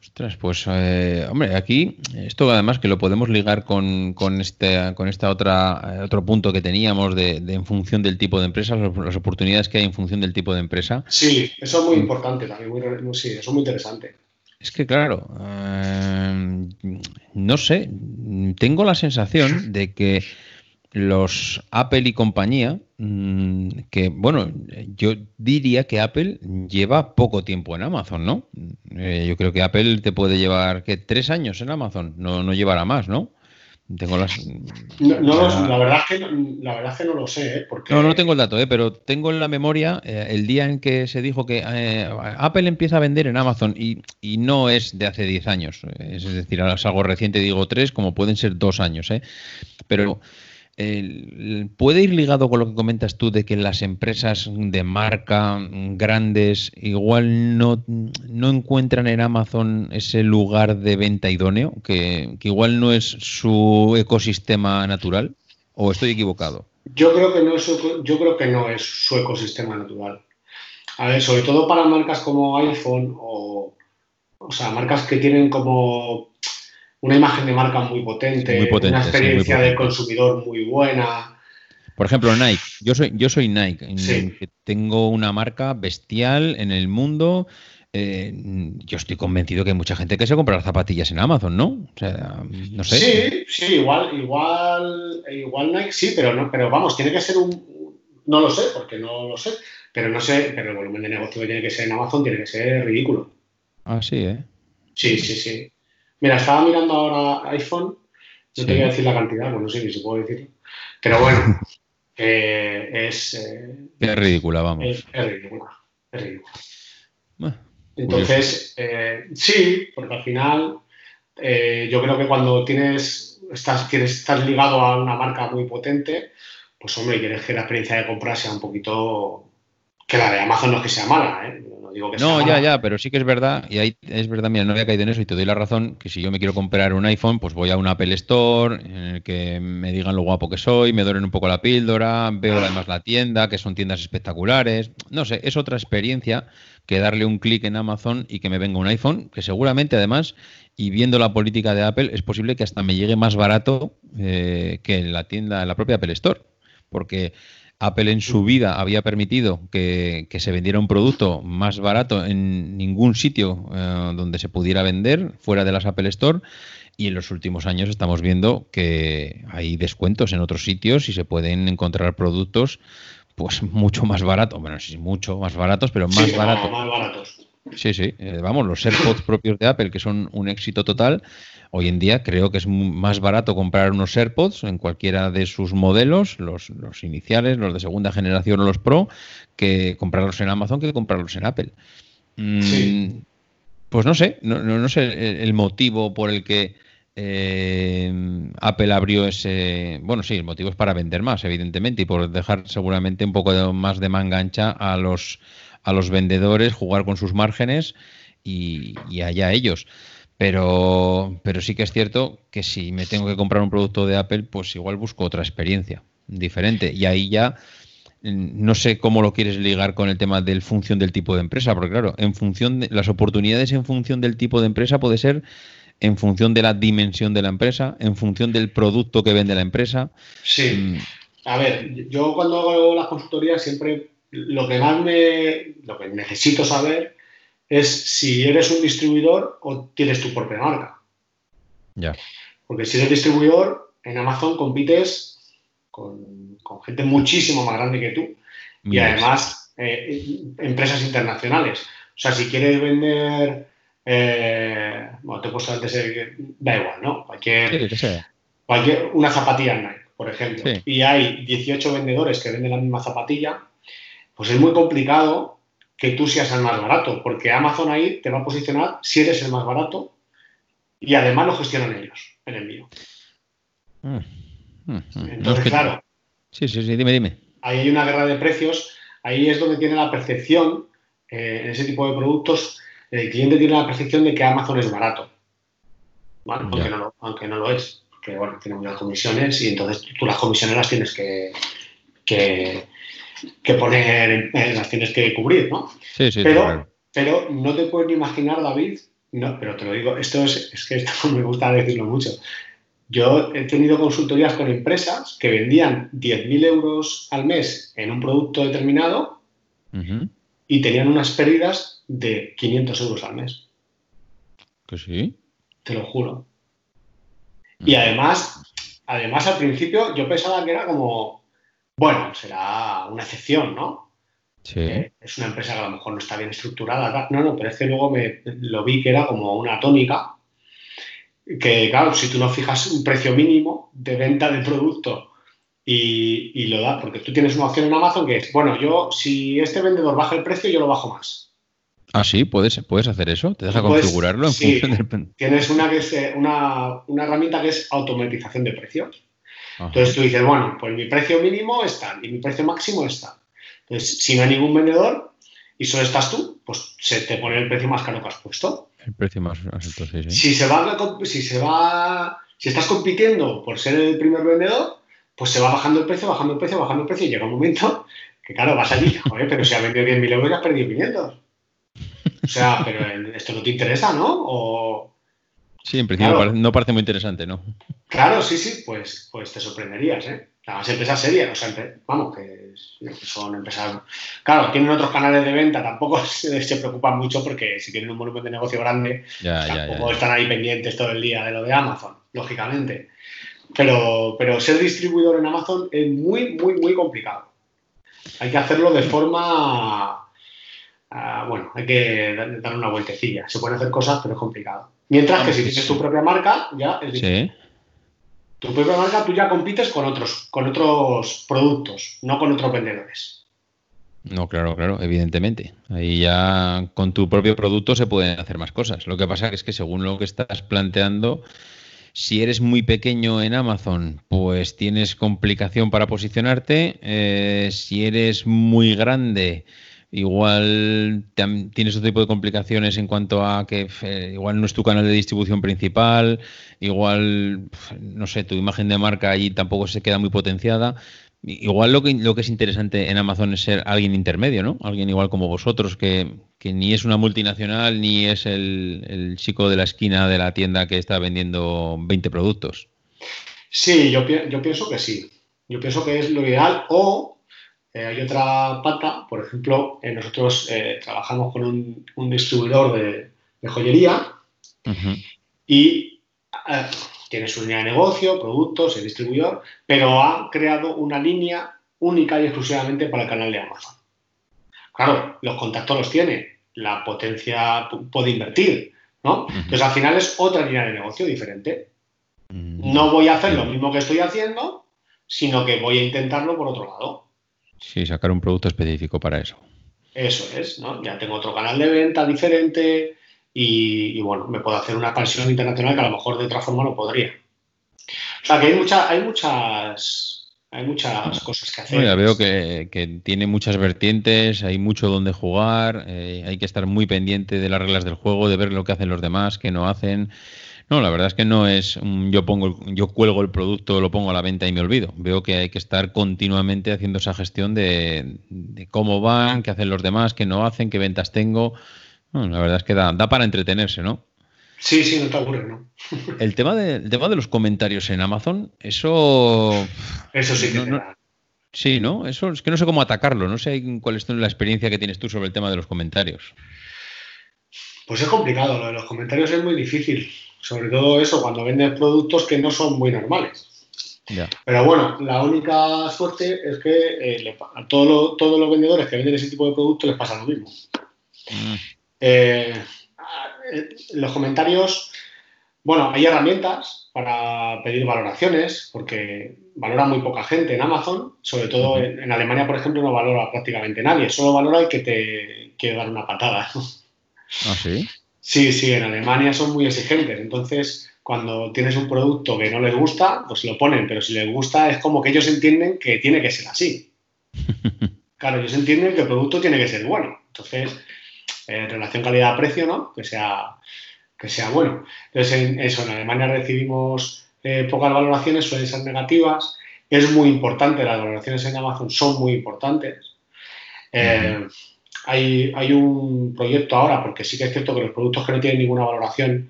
[SPEAKER 1] Ostras, pues, eh, hombre, aquí, esto además que lo podemos ligar con, con, este, con esta otra, eh, otro punto que teníamos de, en función del tipo de empresa, las oportunidades que hay en función del tipo de empresa.
[SPEAKER 2] Sí, eso es muy importante también, muy, sí, eso es muy interesante.
[SPEAKER 1] Es que claro, eh, no sé, tengo la sensación de que los Apple y compañía, mm, que bueno, yo diría que Apple lleva poco tiempo en Amazon, ¿no? Eh, yo creo que Apple te puede llevar, ¿qué? ¿Tres años en Amazon? No, no llevará más, ¿no?
[SPEAKER 2] Tengo las... No, la, verdad es que, la verdad es que no lo sé, ¿eh? Porque...
[SPEAKER 1] No, no tengo el dato, ¿eh? pero tengo en la memoria eh, el día en que se dijo que eh, Apple empieza a vender en Amazon y, y no es de hace 10 años, es decir, ahora es algo reciente, digo tres, como pueden ser dos años, ¿eh? Pero puede ir ligado con lo que comentas tú de que las empresas de marca grandes igual no, no encuentran en Amazon ese lugar de venta idóneo, que, igual no es su ecosistema natural, o estoy equivocado.
[SPEAKER 2] Yo creo que no es, yo creo que no es su ecosistema natural. A ver, sobre todo para marcas como iPhone o, o sea, marcas que tienen como una imagen de marca muy potente,
[SPEAKER 1] Muy potente,
[SPEAKER 2] una
[SPEAKER 1] sí,
[SPEAKER 2] experiencia
[SPEAKER 1] muy
[SPEAKER 2] de
[SPEAKER 1] potente.
[SPEAKER 2] consumidor muy buena.
[SPEAKER 1] Por ejemplo, Nike. Yo soy, yo soy Nike.
[SPEAKER 2] Sí.
[SPEAKER 1] Tengo una marca bestial en el mundo. Eh, yo estoy convencido que hay mucha gente que se compra las zapatillas en Amazon, ¿no? O sea, no sé.
[SPEAKER 2] Sí, sí, igual, igual, igual Nike sí, pero no, pero vamos, tiene que ser un, no lo sé, porque no lo sé, pero no sé, pero el volumen de negocio que tiene que ser en Amazon tiene que ser ridículo.
[SPEAKER 1] Ah, sí, ¿eh?
[SPEAKER 2] Sí, sí, sí. Mira, estaba mirando ahora iPhone, no
[SPEAKER 1] Sí.
[SPEAKER 2] te voy a decir la cantidad, no sé ni si puedo decirlo, pero bueno, que es, eh,
[SPEAKER 1] Qué ridícula, vamos.
[SPEAKER 2] es, es ridícula, es ridícula.
[SPEAKER 1] Bueno,
[SPEAKER 2] Entonces, eh, sí, porque al final eh, yo creo que cuando tienes estás, tienes, estás ligado a una marca muy potente, pues hombre, quieres que la experiencia de compra sea un poquito... Que la de Amazon no es que sea mala, ¿eh? No digo que sea
[SPEAKER 1] No, ya,
[SPEAKER 2] mala.
[SPEAKER 1] ya, pero sí que es verdad, y ahí es verdad, mira, no había caído en eso y te doy la razón, que si yo me quiero comprar un iPhone, pues voy a un Apple Store en el que me digan lo guapo que soy, me doren un poco la píldora, veo además la tienda, que son tiendas espectaculares, no sé, es otra experiencia que darle un clic en Amazon y que me venga un iPhone, que seguramente además, y viendo la política de Apple, es posible que hasta me llegue más barato eh, que en la tienda, en la propia Apple Store, porque Apple en su vida había permitido que, que se vendiera un producto más barato en ningún sitio eh, donde se pudiera vender fuera de las Apple Store y en los últimos años estamos viendo que hay descuentos en otros sitios y se pueden encontrar productos pues mucho más baratos, bueno, sí, mucho más baratos, pero más
[SPEAKER 2] Sí,
[SPEAKER 1] baratos.
[SPEAKER 2] más baratos.
[SPEAKER 1] Sí, sí. eh, vamos, los AirPods propios de Apple, que son un éxito total, hoy en día creo que es más barato comprar unos AirPods en cualquiera de sus modelos, los, los iniciales, los de segunda generación o los Pro, que comprarlos en Amazon que comprarlos en Apple. Mm,
[SPEAKER 2] Sí.
[SPEAKER 1] Pues no sé, no, no- no sé el, el motivo por el que eh, Apple abrió ese... Bueno, sí, el motivo es para vender más, evidentemente, y por dejar seguramente un poco de- más de manga ancha a los, a los vendedores, jugar con sus márgenes y, y allá ellos. Pero, pero sí que es cierto que si me tengo que comprar un producto de Apple, pues igual busco otra experiencia diferente. Y ahí ya mm, no sé cómo lo quieres ligar con el tema del función del tipo de empresa, porque claro, en función de las oportunidades en función del tipo de empresa puede ser en función de la dimensión de la empresa, en función del producto que vende la empresa.
[SPEAKER 2] Sí.
[SPEAKER 1] Mm,
[SPEAKER 2] A ver, yo cuando hago las consultorías siempre lo que más me, lo que necesito saber es si eres un distribuidor o tienes tu propia marca.
[SPEAKER 1] ya.
[SPEAKER 2] Porque si eres distribuidor, en Amazon compites con, con gente muchísimo más grande que tú y además eh, empresas internacionales. O sea, si quieres vender, eh, bueno, te he puesto antes, el- da igual, ¿no? Cualquier,
[SPEAKER 1] Sí,
[SPEAKER 2] cualquier, una zapatilla Nike, por ejemplo,
[SPEAKER 1] Sí.
[SPEAKER 2] y hay 18 vendedores que venden la misma zapatilla, pues es muy complicado que tú seas el más barato, porque Amazon ahí te va a posicionar si eres el más barato y además lo gestionan ellos, el envío.
[SPEAKER 1] Mm, mm, mm. No, es
[SPEAKER 2] Entonces, claro,
[SPEAKER 1] Sí, sí, sí, dime, dime.
[SPEAKER 2] ahí hay una guerra de precios, ahí es donde tiene la percepción, eh, en ese tipo de productos, el cliente tiene la percepción de que Amazon es barato, ¿vale? Aunque, no lo, aunque no lo es, porque bueno, tiene muchas comisiones y entonces tú las comisiones las tienes que, que, que poner, en- en- las tienes que cubrir, ¿no?
[SPEAKER 1] Sí, sí,
[SPEAKER 2] pero,
[SPEAKER 1] claro.
[SPEAKER 2] pero no te puedes ni imaginar, David, no, pero te lo digo, esto es, es que esto me gusta decirlo mucho. Yo he tenido consultorías con empresas que vendían 10.000 euros al mes en un producto determinado y tenían unas pérdidas de 500 euros al mes,
[SPEAKER 1] Que sí.
[SPEAKER 2] te lo juro. Y además, además al principio yo pensaba que era como, bueno, será una excepción, ¿no?
[SPEAKER 1] Sí.
[SPEAKER 2] Eh, es una empresa que a lo mejor no está bien estructurada. No, no, pero es que luego me, lo vi que era como una tónica. Que, claro, si tú no fijas un precio mínimo de venta del producto y, y lo da, porque tú tienes una opción en Amazon que es, bueno, yo, si este vendedor baja el precio, yo lo bajo más.
[SPEAKER 1] Ah, sí, puedes, puedes hacer eso. Te deja
[SPEAKER 2] Pues,
[SPEAKER 1] configurarlo en
[SPEAKER 2] sí.
[SPEAKER 1] función del.
[SPEAKER 2] Tienes una, que es, eh, una, una herramienta que es automatización de precios.
[SPEAKER 1] Ajá.
[SPEAKER 2] Entonces tú dices, bueno, pues mi precio mínimo es tal y mi precio máximo es tal. Entonces, si no hay ningún vendedor y solo estás tú, pues se te pone el precio más caro que has puesto.
[SPEAKER 1] El precio más alto, sí, sí.
[SPEAKER 2] Si se va, si se va, si estás compitiendo por ser el primer vendedor, pues se va bajando el precio, bajando el precio, bajando el precio y llega un momento Que claro, vas allí, joder, pero si ha vendido 10.000 euros y has perdido 500. O sea, pero esto no te interesa, ¿no? O,
[SPEAKER 1] Sí, en principio
[SPEAKER 2] Claro.
[SPEAKER 1] no parece muy interesante, ¿no?
[SPEAKER 2] Claro, sí, sí, pues, pues te sorprenderías, ¿eh? Las empresas serias, o sea, vamos, que, son empresas. Claro, tienen otros canales de venta, tampoco se, se preocupan mucho porque si tienen un volumen de negocio grande,
[SPEAKER 1] Ya, ya.
[SPEAKER 2] tampoco están ahí pendientes todo el día de lo de Amazon, lógicamente. Pero, pero ser distribuidor en Amazon es muy, muy, muy complicado. Hay que hacerlo de forma. ah, bueno, hay que dar una vueltecilla. Se pueden hacer cosas, pero es complicado. Mientras que si tienes tu propia marca, ya es
[SPEAKER 1] Sí.
[SPEAKER 2] tu propia marca, tú ya compites con otros, con otros productos, no con otros vendedores.
[SPEAKER 1] No, claro, claro, evidentemente. Ahí ya con tu propio producto se pueden hacer más cosas. Lo que pasa es que según lo que estás planteando, si eres muy pequeño en Amazon, pues tienes complicación para posicionarte. Eh, si eres muy grande, igual tienes otro tipo de complicaciones en cuanto a que eh, igual no es tu canal de distribución principal, igual, no sé, tu imagen de marca allí tampoco se queda muy potenciada. Igual lo que, lo que es interesante en Amazon es ser alguien intermedio, ¿no? Alguien igual como vosotros, que, que ni es una multinacional ni es el, el chico de la esquina de la tienda que está vendiendo 20 productos.
[SPEAKER 2] Sí, yo, yo pienso que sí. Yo pienso que es lo ideal. O eh, hay otra pata, por ejemplo, eh, nosotros eh, trabajamos con un, un distribuidor de, de joyería y tiene su línea de negocio, productos, el distribuidor, pero ha creado una línea única y exclusivamente para el canal de Amazon. Claro, los contactos los tiene, la potencia pu- puede invertir, ¿no? Entonces al final es otra línea de negocio diferente.
[SPEAKER 1] Mm,
[SPEAKER 2] No voy a hacer lo mismo que estoy haciendo, sino que voy a intentarlo por otro lado.
[SPEAKER 1] Sí, sacar un producto específico para eso.
[SPEAKER 2] Eso es, ¿no? Ya tengo otro canal de venta diferente y, y, bueno, me puedo hacer una expansión internacional que a lo mejor de otra forma no podría. O sea que hay, mucha, hay muchas hay muchas cosas que hacer.
[SPEAKER 1] No, ya veo que, que tiene muchas vertientes, hay mucho donde jugar, eh, hay que estar muy pendiente de las reglas del juego, de ver lo que hacen los demás, qué no hacen. No, la verdad es que no es un yo pongo, el- yo cuelgo el producto, lo pongo a la venta y me olvido. Veo que hay que estar continuamente haciendo esa gestión de, de cómo van, qué hacen los demás, qué no hacen, qué ventas tengo. La verdad es que da, da para entretenerse, ¿no?
[SPEAKER 2] Sí, sí, no te aburres, ¿no?
[SPEAKER 1] El tema de, el tema de los comentarios en Amazon, eso
[SPEAKER 2] Eso sí que
[SPEAKER 1] No. Sí, ¿no? Eso es que no sé cómo atacarlo. No sé cuál es la experiencia que tienes tú sobre el tema de los comentarios.
[SPEAKER 2] Pues es complicado, lo de los comentarios es muy difícil. Sobre todo eso, cuando vendes productos que no son muy normales. Pero bueno, la única suerte es que eh, le a todos los, todos los vendedores que venden ese tipo de productos les pasa lo mismo.
[SPEAKER 1] Mm,
[SPEAKER 2] Eh, los comentarios, bueno, hay herramientas para pedir valoraciones, porque valora muy poca gente en Amazon, sobre todo en, en Alemania, por ejemplo, no valora prácticamente nadie, solo valora el que te quiere dar una patada.
[SPEAKER 1] Ah, sí.
[SPEAKER 2] Sí, sí, en Alemania son muy exigentes, entonces cuando tienes un producto que no les gusta, pues lo ponen, pero si les gusta es como que ellos entienden que tiene que ser así. Claro, ellos entienden que el producto tiene que ser bueno. Entonces, eh, relación calidad-precio, ¿no? Que sea, que sea bueno. Entonces, en, eso, en Alemania recibimos eh, pocas valoraciones, suelen ser negativas. Es muy importante, las valoraciones en Amazon son muy importantes. Eh, hay, hay un proyecto ahora, porque sí que es cierto que los productos que no tienen ninguna valoración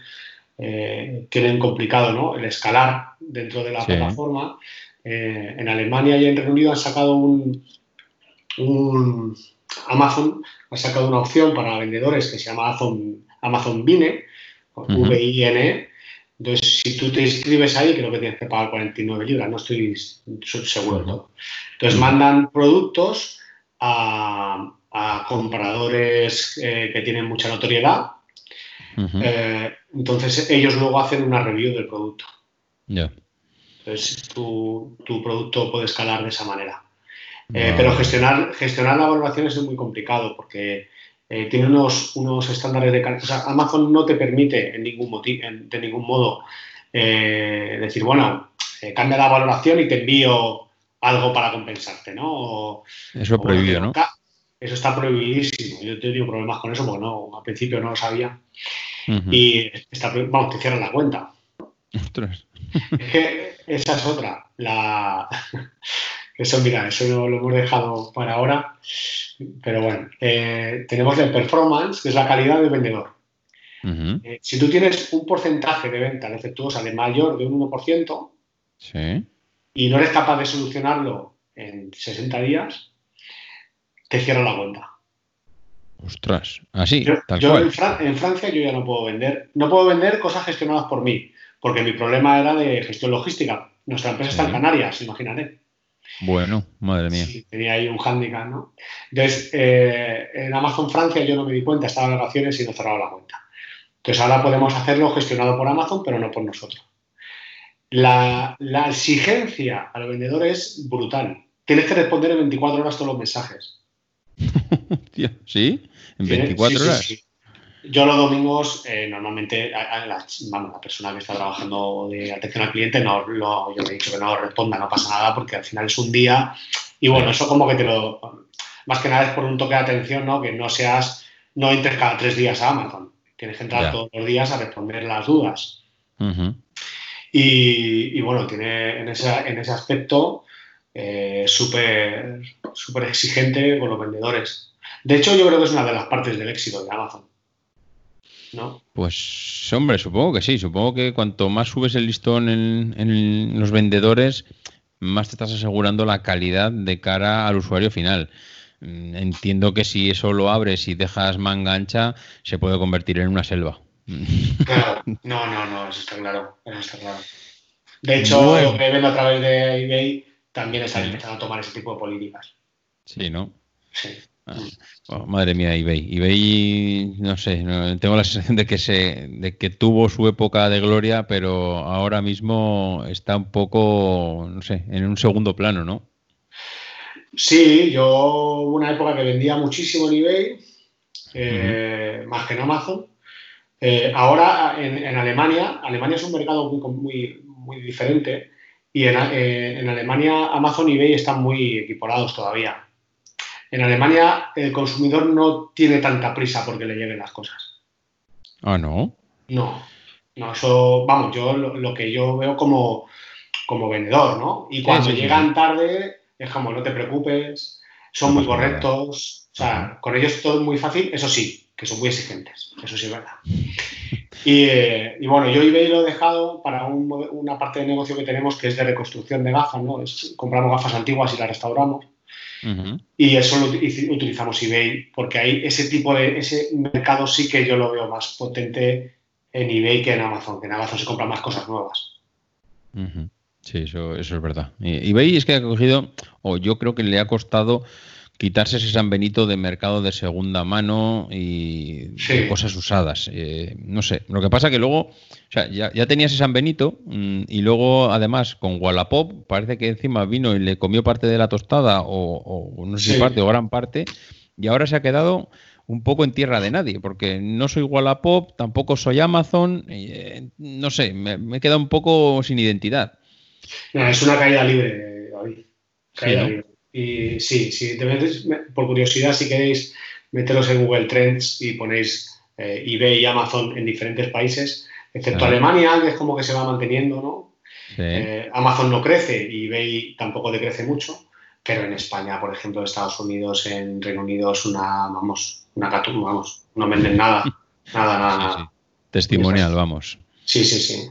[SPEAKER 2] eh, tienen complicado ¿no? el escalar dentro de la
[SPEAKER 1] Sí.
[SPEAKER 2] plataforma. Eh, en Alemania y en Reino Unido han sacado un, un- Amazon ha sacado una opción para vendedores que se llama Amazon, Amazon Vine. V-I-N-E. Entonces, si tú te inscribes ahí, creo que tienes que pagar 49 libras, no estoy seguro de todo. Entonces, mandan productos a, a compradores eh, que tienen mucha notoriedad. Eh, entonces, ellos luego hacen una review del producto.
[SPEAKER 1] Ya.
[SPEAKER 2] Entonces, tu, tu producto puede escalar de esa manera. Eh. Pero gestionar, gestionar las valoraciones es muy complicado porque eh, tiene unos, unos estándares de calidad. O sea, Amazon no te permite en ningún moti- en- de ningún modo eh, decir, bueno, eh, cambia la valoración y te envío algo para compensarte, ¿no? O-
[SPEAKER 1] Eso
[SPEAKER 2] o
[SPEAKER 1] prohibido, ¿no?
[SPEAKER 2] ca- Eso está prohibidísimo. Yo he tenido problemas con eso porque no, al principio no lo sabía. Y está, vamos, te cierran la cuenta.
[SPEAKER 1] Ostras.
[SPEAKER 2] Es que esa es otra. La, Eso, mira, eso lo, hemos dejado para ahora. Pero bueno, eh, tenemos el performance, que es la calidad del vendedor. Eh, si tú tienes un porcentaje de venta defectuosa de mayor de un 1% y no eres capaz de solucionarlo en 60 días, te cierra la cuenta.
[SPEAKER 1] Ostras, así,
[SPEAKER 2] yo, En, Francia yo ya no puedo vender, no puedo vender cosas gestionadas por mí, porque mi problema era de gestión logística. Nuestra empresa está en Canarias, imagínate.
[SPEAKER 1] Bueno, madre mía.
[SPEAKER 2] Sí, tenía ahí un hándicap, ¿no? Entonces, eh, en Amazon Francia yo no me di cuenta, estaba en vacaciones y no cerraba la cuenta. Entonces ahora podemos hacerlo gestionado por Amazon, pero no por nosotros. La, la exigencia al vendedor es brutal. Tienes que responder en 24 horas todos los mensajes.
[SPEAKER 1] ¿Sí? ¿En 24 horas?
[SPEAKER 2] Yo los domingos, eh, normalmente, la, vamos, la persona que está trabajando de atención al cliente, no, yo le he dicho que no responda, no pasa nada, porque al final es un día. Y bueno, eso como que te lo. Más que nada es por un toque de atención, ¿no? Que no seas. No entres cada tres días a Amazon. Tienes que entrar todos los días a responder las dudas. y, bueno, tiene en ese, en ese aspecto eh, súper exigente con los vendedores. De hecho, yo creo que es una de las partes del éxito de Amazon. ¿No?
[SPEAKER 1] Pues, hombre, supongo que sí. Supongo que cuanto más subes el listón en, los vendedores, más te estás asegurando la calidad de cara al usuario final. Mm, entiendo que si eso lo abres y dejas manga ancha, se puede convertir en una selva.
[SPEAKER 2] Claro, no, no, no, eso está claro. está claro. De hecho, lo que ven a través de eBay también están empezando a tomar ese tipo de políticas.
[SPEAKER 1] Sí, ¿no?
[SPEAKER 2] Sí.
[SPEAKER 1] Ah, oh, madre mía, eBay. eBay, no sé, tengo la sensación de que se, de que tuvo su época de gloria, pero ahora mismo está un poco, no sé, en un segundo plano, ¿no?
[SPEAKER 2] Sí, yo hubo una época que vendía muchísimo en eBay, eh, más que en Amazon. Eh, ahora en, Alemania, Alemania es un mercado muy, muy, muy diferente y eh, en, Alemania Amazon y eBay están muy equiparados todavía. En Alemania el consumidor no tiene tanta prisa porque le lleguen las cosas.
[SPEAKER 1] Ah, no.
[SPEAKER 2] No, no, eso, vamos, yo lo, que yo veo como, como vendedor, ¿no? Y cuando llegan tarde, es como, no te preocupes, son muy correctos, o sea, con ellos todo es muy fácil, eso sí, que son muy exigentes, eso sí es verdad. Eh, y, bueno, yo eBay lo he dejado para una parte de negocio que tenemos que es de reconstrucción de gafas, ¿no? compramos gafas antiguas y las restauramos. Y eso lo utilizamos eBay, porque ahí ese tipo de, ese mercado sí que yo lo veo más potente en eBay que en Amazon, que en Amazon se compran más cosas nuevas.
[SPEAKER 1] Sí, eso, eso es verdad. eBay es que ha cogido, o yo creo que le ha costado quitarse ese San Benito de mercado de segunda mano y cosas usadas. Eh, no sé, lo que pasa que luego, o sea, ya, ya tenías ese San Benito mm, y luego además con Wallapop parece que encima vino y le comió parte de la tostada o, no sé si parte o gran parte y ahora se ha quedado un poco en tierra de nadie, porque no soy Wallapop, tampoco soy Amazon, eh, no sé, me, me, he quedado un poco sin identidad.
[SPEAKER 2] es una caída libre, David. Caída libre. Y sí, metes, por curiosidad, si queréis meteros en Google Trends y ponéis eh, eBay y Amazon en diferentes países, excepto Alemania, que es como que se va manteniendo, ¿no? Eh, Amazon no crece y eBay tampoco decrece mucho, pero en España, por ejemplo, Estados Unidos, en Reino Unido es una, vamos, una vamos, no venden nada, nada, nada, nada.
[SPEAKER 1] Testimonial, vamos.
[SPEAKER 2] Sí, sí, sí.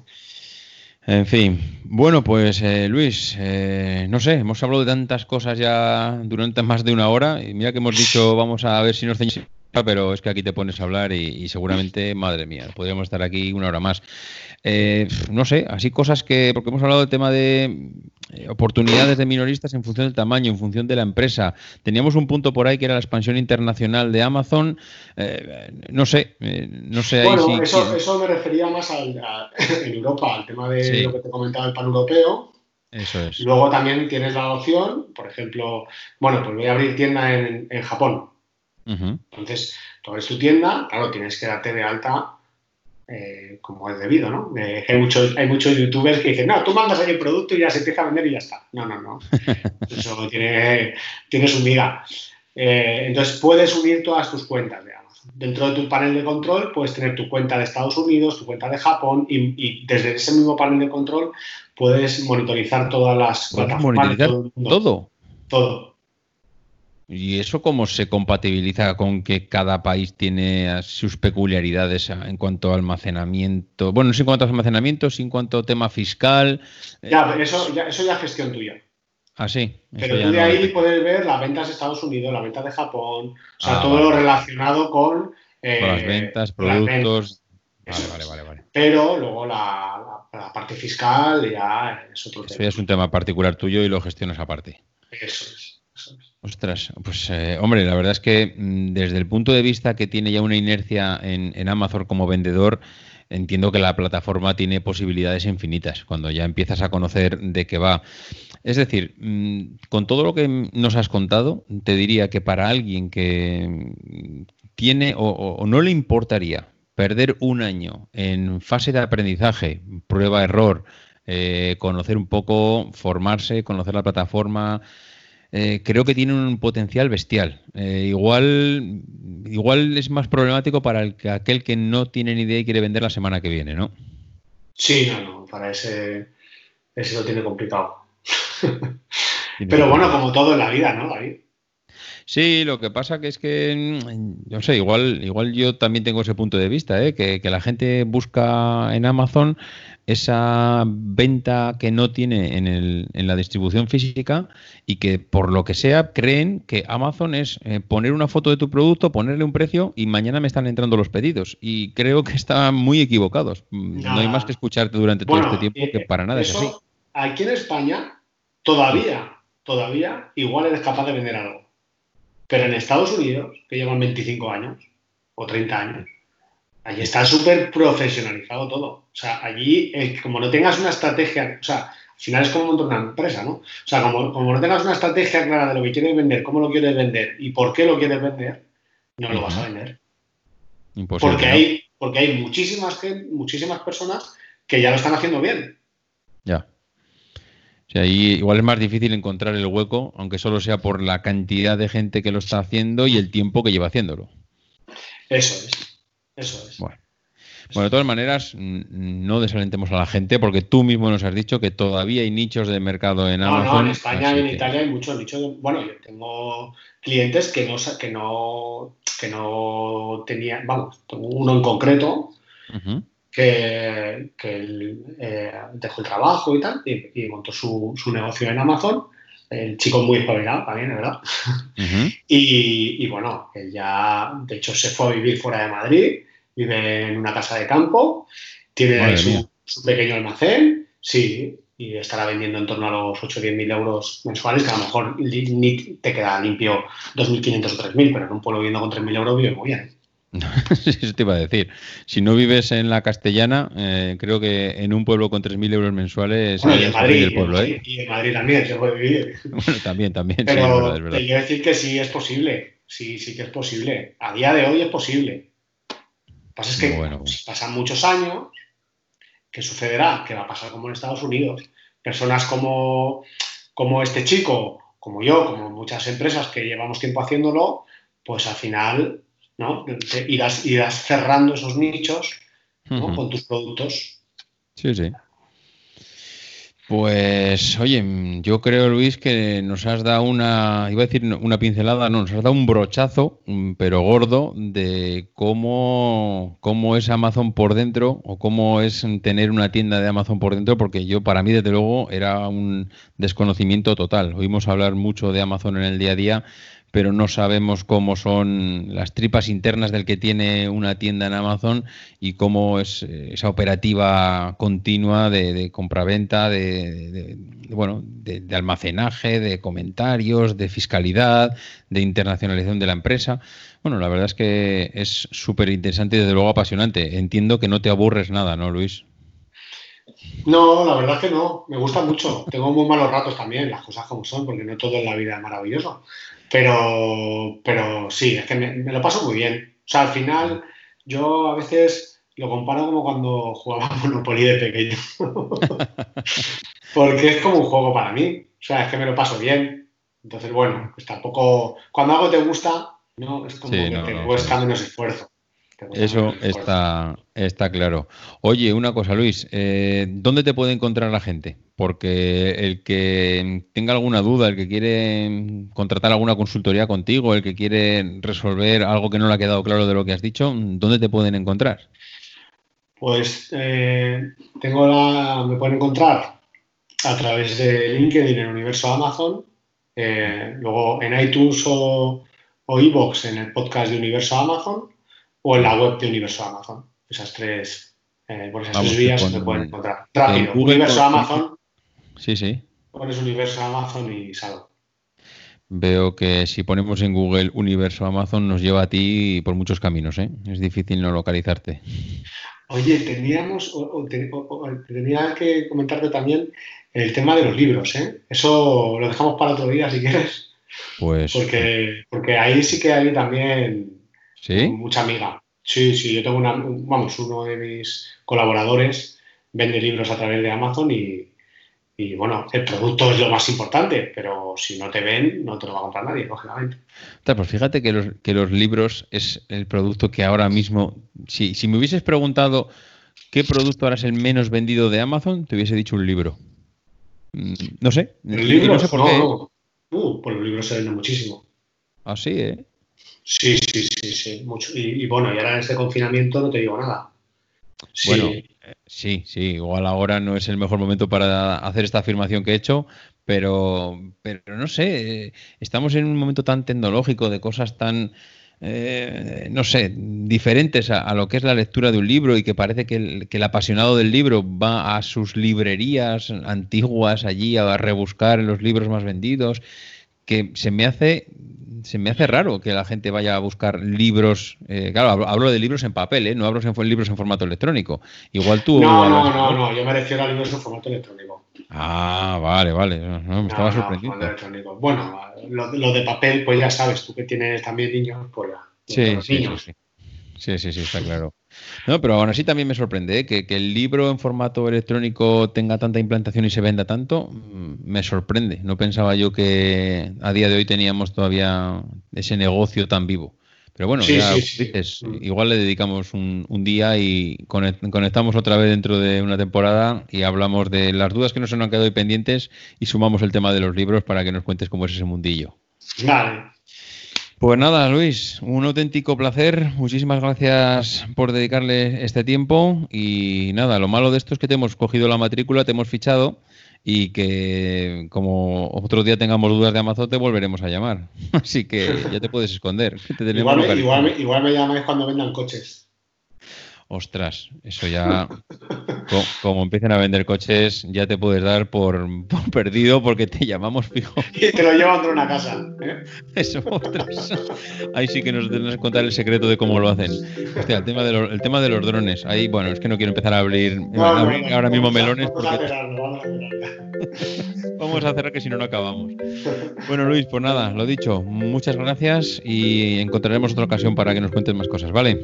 [SPEAKER 1] En fin, bueno, pues eh, Luis, eh, no sé, hemos hablado de tantas cosas ya durante más de una hora y mira que hemos dicho vamos a ver si nos ceñimos, pero es que aquí te pones a hablar y, seguramente, madre mía, podríamos estar aquí una hora más. Eh, no sé, así cosas que, porque hemos hablado del tema de eh, oportunidades de minoristas en función del tamaño, en función de la empresa. Teníamos un punto por ahí que era la expansión internacional de Amazon. Eh, no sé, no sé.
[SPEAKER 2] Bueno, eso, eso, me refería más al, en Europa, al tema de lo que te comentaba el pan europeo.
[SPEAKER 1] Eso es.
[SPEAKER 2] Luego también tienes la opción, por ejemplo, bueno, pues voy a abrir tienda en, en Japón. Entonces, tú abres tu tienda, claro, tienes que darte de alta eh, como es debido, ¿no? Eh, hay, muchos, hay muchos youtubers que dicen, no, tú mandas ahí el producto y ya se empieza a vender y ya está. No, no, no. Eso tiene, tiene su miga. Eh, entonces puedes unir todas tus cuentas Amazon. Dentro de tu panel de control puedes tener tu cuenta de Estados Unidos, tu cuenta de Japón y, desde ese mismo panel de control puedes monitorizar todas las
[SPEAKER 1] plataformas. Monitorizar todo.
[SPEAKER 2] todo.
[SPEAKER 1] ¿Y eso cómo se compatibiliza con que cada país tiene sus peculiaridades en cuanto a almacenamiento? Bueno, no sé en cuanto a almacenamiento, sino en cuanto a tema fiscal.
[SPEAKER 2] Ya, eso ya, eso ya es gestión tuya.
[SPEAKER 1] Ah, sí.
[SPEAKER 2] Pero tú de ahí puedes ver las ventas de Estados Unidos, las ventas de Japón, o sea, ah, todo lo relacionado con,
[SPEAKER 1] eh, con, las ventas, productos. Vale, vale, vale,
[SPEAKER 2] Pero luego la, parte fiscal ya es otro
[SPEAKER 1] tema. Eso ya es un tema particular tuyo y lo gestionas aparte.
[SPEAKER 2] Eso es.
[SPEAKER 1] Ostras, pues eh, hombre, la verdad es que mm, desde el punto de vista que tiene ya una inercia en, Amazon como vendedor, entiendo que la plataforma tiene posibilidades infinitas cuando ya empiezas a conocer de qué va. Es decir, mm, con todo lo que nos has contado, te diría que para alguien que tiene o, no le importaría perder un año en fase de aprendizaje, prueba, error, eh, conocer un poco, formarse, conocer la plataforma, eh, creo que tiene un potencial bestial. Eh, igual, igual es más problemático para el, aquel que no tiene ni idea y quiere vender la semana que viene, ¿no?
[SPEAKER 2] Sí, no, no, para ese, ese lo tiene complicado. Pero bueno, como todo en la vida, ¿no, David?
[SPEAKER 1] Sí, lo que pasa que es que, mm, no sé, igual, igual yo también tengo ese punto de vista, ¿eh? que, que la gente busca en Amazon esa venta que no tiene en, el, en, la distribución física y que por lo que sea creen que Amazon es eh, poner una foto de tu producto, ponerle un precio y mañana me están entrando los pedidos. Y creo que están muy equivocados. Mm, no, hay más que escucharte durante todo este tiempo que para nada es así.
[SPEAKER 2] Aquí en España todavía, todavía igual eres capaz de vender algo. Pero en Estados Unidos, que llevan 25 años o 30 años, Allí está súper profesionalizado todo. O sea, allí, eh, como no tengas una estrategia, o sea, al final es como montar una empresa, ¿no? O sea, como, como, no tengas una estrategia clara de lo que quieres vender, cómo lo quieres vender y por qué lo quieres vender, no lo vas a vender. Imposible. Porque, hay, porque hay muchísimas, muchísimas personas que ya lo están haciendo bien.
[SPEAKER 1] Ya. O sea, ahí igual es más difícil encontrar el hueco, aunque solo sea por la cantidad de gente que lo está haciendo y el tiempo que lleva haciéndolo.
[SPEAKER 2] Eso es. Eso es.
[SPEAKER 1] Bueno. de todas maneras, no desalentemos a la gente porque tú mismo nos has dicho que todavía hay nichos de mercado en Amazon. No,
[SPEAKER 2] en España y en Italia hay muchos nichos. bueno, yo tengo clientes que no, que no, que no tenían, vamos, tengo uno en concreto que, eh, dejó el trabajo y tal y, montó su, negocio en Amazon. El chico muy espabilado también, ¿verdad? y, y bueno, él ya, de hecho, se fue a vivir fuera de Madrid vive en una casa de campo, tiene ahí su, pequeño almacén, sí, y estará vendiendo en torno a los 8 o 10 mil euros mensuales, que a lo mejor ni te queda limpio 2.500 o 3.000, pero en un pueblo viviendo con 3.000 euros vive muy bien.
[SPEAKER 1] Eso te iba a decir. Si no vives en la castellana, eh, creo que en un pueblo con 3.000 euros mensuales.
[SPEAKER 2] Bueno, y en Madrid, pueblo, ¿eh? y en Madrid también se puede vivir.
[SPEAKER 1] Bueno, también, también.
[SPEAKER 2] Pero sí, te quiero decir que sí es posible. Sí, sí que es posible. A día de hoy es posible pasa es que si pasan muchos años, ¿qué sucederá? Que va a pasar como en Estados Unidos. Personas como, como este chico, como yo, como muchas empresas que llevamos tiempo haciéndolo, pues al final ¿no? irás, irás cerrando esos nichos con tus productos.
[SPEAKER 1] Sí, sí. Pues, oye, yo creo, Luis, que nos has dado una, iba a decir una pincelada, no, nos has dado un brochazo, mm, pero gordo, de cómo, cómo es Amazon por dentro o cómo es tener una tienda de Amazon por dentro, porque yo, para mí, desde luego, era un desconocimiento total. Oímos hablar mucho de Amazon en el día a día, pero no sabemos cómo son las tripas internas del que tiene una tienda en Amazon y cómo es eh, esa operativa continua de, de compraventa, de, bueno, de, almacenaje, de comentarios, de fiscalidad, de internacionalización de la empresa. Bueno, la verdad es que es súper interesante y desde luego apasionante. Entiendo que no te aburres nada, ¿no, Luis?
[SPEAKER 2] No, la verdad es que no, me gusta mucho. Tengo muy malos ratos también, las cosas como son, porque no todo en la vida es maravilloso. Pero, pero sí, es que me, lo paso muy bien. O sea, al final yo a veces lo comparo como cuando jugaba Monopoly de pequeño. Porque es como un juego para mí. O sea, es que me lo paso bien. Entonces, bueno, pues tampoco. Cuando algo te gusta, ¿no? Es como que te cuesta menos esfuerzo.
[SPEAKER 1] Eso está, está claro. Oye, una cosa, Luis, eh, ¿dónde te puede encontrar la gente? Porque el que tenga alguna duda, el que quiere contratar alguna consultoría contigo, el que quiere resolver algo que no le ha quedado claro de lo que has dicho, ¿dónde te pueden encontrar?
[SPEAKER 2] Pues eh, tengo la, me pueden encontrar a través de LinkedIn en Universo Amazon, eh, luego en iTunes o, o iVoox en el podcast de Universo Amazon o en la web de Universo Amazon. Esas tres, eh, por esas tres vías se pueden encontrar. Rápido, Universo Amazon.
[SPEAKER 1] Sí, sí.
[SPEAKER 2] Pones Universo Amazon y salgo.
[SPEAKER 1] Veo que si ponemos en Google Universo Amazon nos lleva a ti por muchos caminos, ¿eh? Es difícil no localizarte.
[SPEAKER 2] Oye, teníamos, tenía que comentarte también el tema de los libros, ¿eh? Eso lo dejamos para otro día si quieres.
[SPEAKER 1] Pues.
[SPEAKER 2] Porque, porque ahí sí que hay también
[SPEAKER 1] ¿Sí?
[SPEAKER 2] Mucha amiga. Sí, sí, yo tengo una, vamos, uno de mis colaboradores vende libros a través de Amazon y, bueno, el producto es lo más importante, pero si no te ven, no te lo va a comprar nadie, lógicamente.
[SPEAKER 1] Pues fíjate que los, que los libros es el producto que ahora mismo, si, si me hubieses preguntado qué producto ahora es el menos vendido de Amazon, te hubiese dicho un libro. Mm, no sé.
[SPEAKER 2] no sé por qué. Uh, pues los libros se venden muchísimo.
[SPEAKER 1] Ah, sí, ¿eh?
[SPEAKER 2] Sí, sí, sí, sí. Y, bueno, y ahora en este confinamiento no te digo nada.
[SPEAKER 1] Sí. Bueno, eh, sí, igual ahora no es el mejor momento para hacer esta afirmación que he hecho, pero, pero no sé, estamos en un momento tan tecnológico de cosas tan, eh, no sé, diferentes a, lo que es la lectura de un libro y que parece que el, que el, apasionado del libro va a sus librerías antiguas allí a rebuscar los libros más vendidos, que se me hace se me hace raro que la gente vaya a buscar libros. Eh, claro, hablo, de libros en papel, ¿eh? no hablo de libros en formato electrónico. Igual tú.
[SPEAKER 2] No, no, no, no, yo me refiero a libros en formato electrónico.
[SPEAKER 1] Ah, vale, vale. No, me estaba sorprendiendo.
[SPEAKER 2] Bueno, lo, de papel, pues ya sabes, tú que tienes también niños, pues
[SPEAKER 1] sí, sí, sí, sí, sí, está claro. No, pero aún así también me sorprende ¿eh? que, el libro en formato electrónico tenga tanta implantación y se venda tanto. Mm, me sorprende. No pensaba yo que a día de hoy teníamos todavía ese negocio tan vivo. Pero bueno, ya igual le dedicamos un, día y conectamos otra vez dentro de una temporada y hablamos de las dudas que nos han quedado pendientes y sumamos el tema de los libros para que nos cuentes cómo es ese mundillo.
[SPEAKER 2] Vale,
[SPEAKER 1] pues nada, Luis, un auténtico placer. Muchísimas gracias por dedicarle este tiempo. Y nada, lo malo de esto es que te hemos cogido la matrícula, te hemos fichado y que como otro día tengamos dudas de Amazon te volveremos a llamar. Así que ya te puedes esconder.
[SPEAKER 2] igual, me, llamáis cuando vendan coches.
[SPEAKER 1] Ostras, eso ya, como, empiecen a vender coches, ya te puedes dar por, perdido porque te llamamos fijo.
[SPEAKER 2] Y te lo llevan a una casa. ¿eh?
[SPEAKER 1] Eso, ostras. Ahí sí que nos debes contar el secreto de cómo lo hacen. Hostia, el tema de los, el tema de los drones. Ahí, bueno, es que no quiero empezar a abrir, ahora mismo melones porque. Vamos a Vamos a cerrar que si no, no acabamos. Bueno, Luis, pues nada, lo dicho, muchas gracias y encontraremos otra ocasión para que nos cuentes más cosas, ¿vale?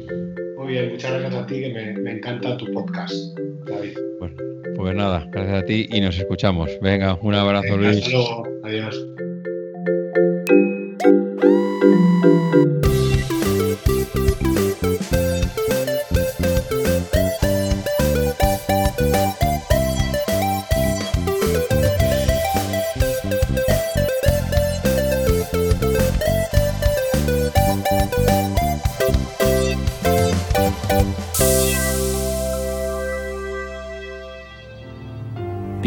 [SPEAKER 2] Muy bien, muchas gracias a ti, que me, encanta tu podcast, David.
[SPEAKER 1] Pues, pues, nada, gracias a ti y nos escuchamos. Venga, un abrazo, Luis.
[SPEAKER 2] Hasta luego, adiós.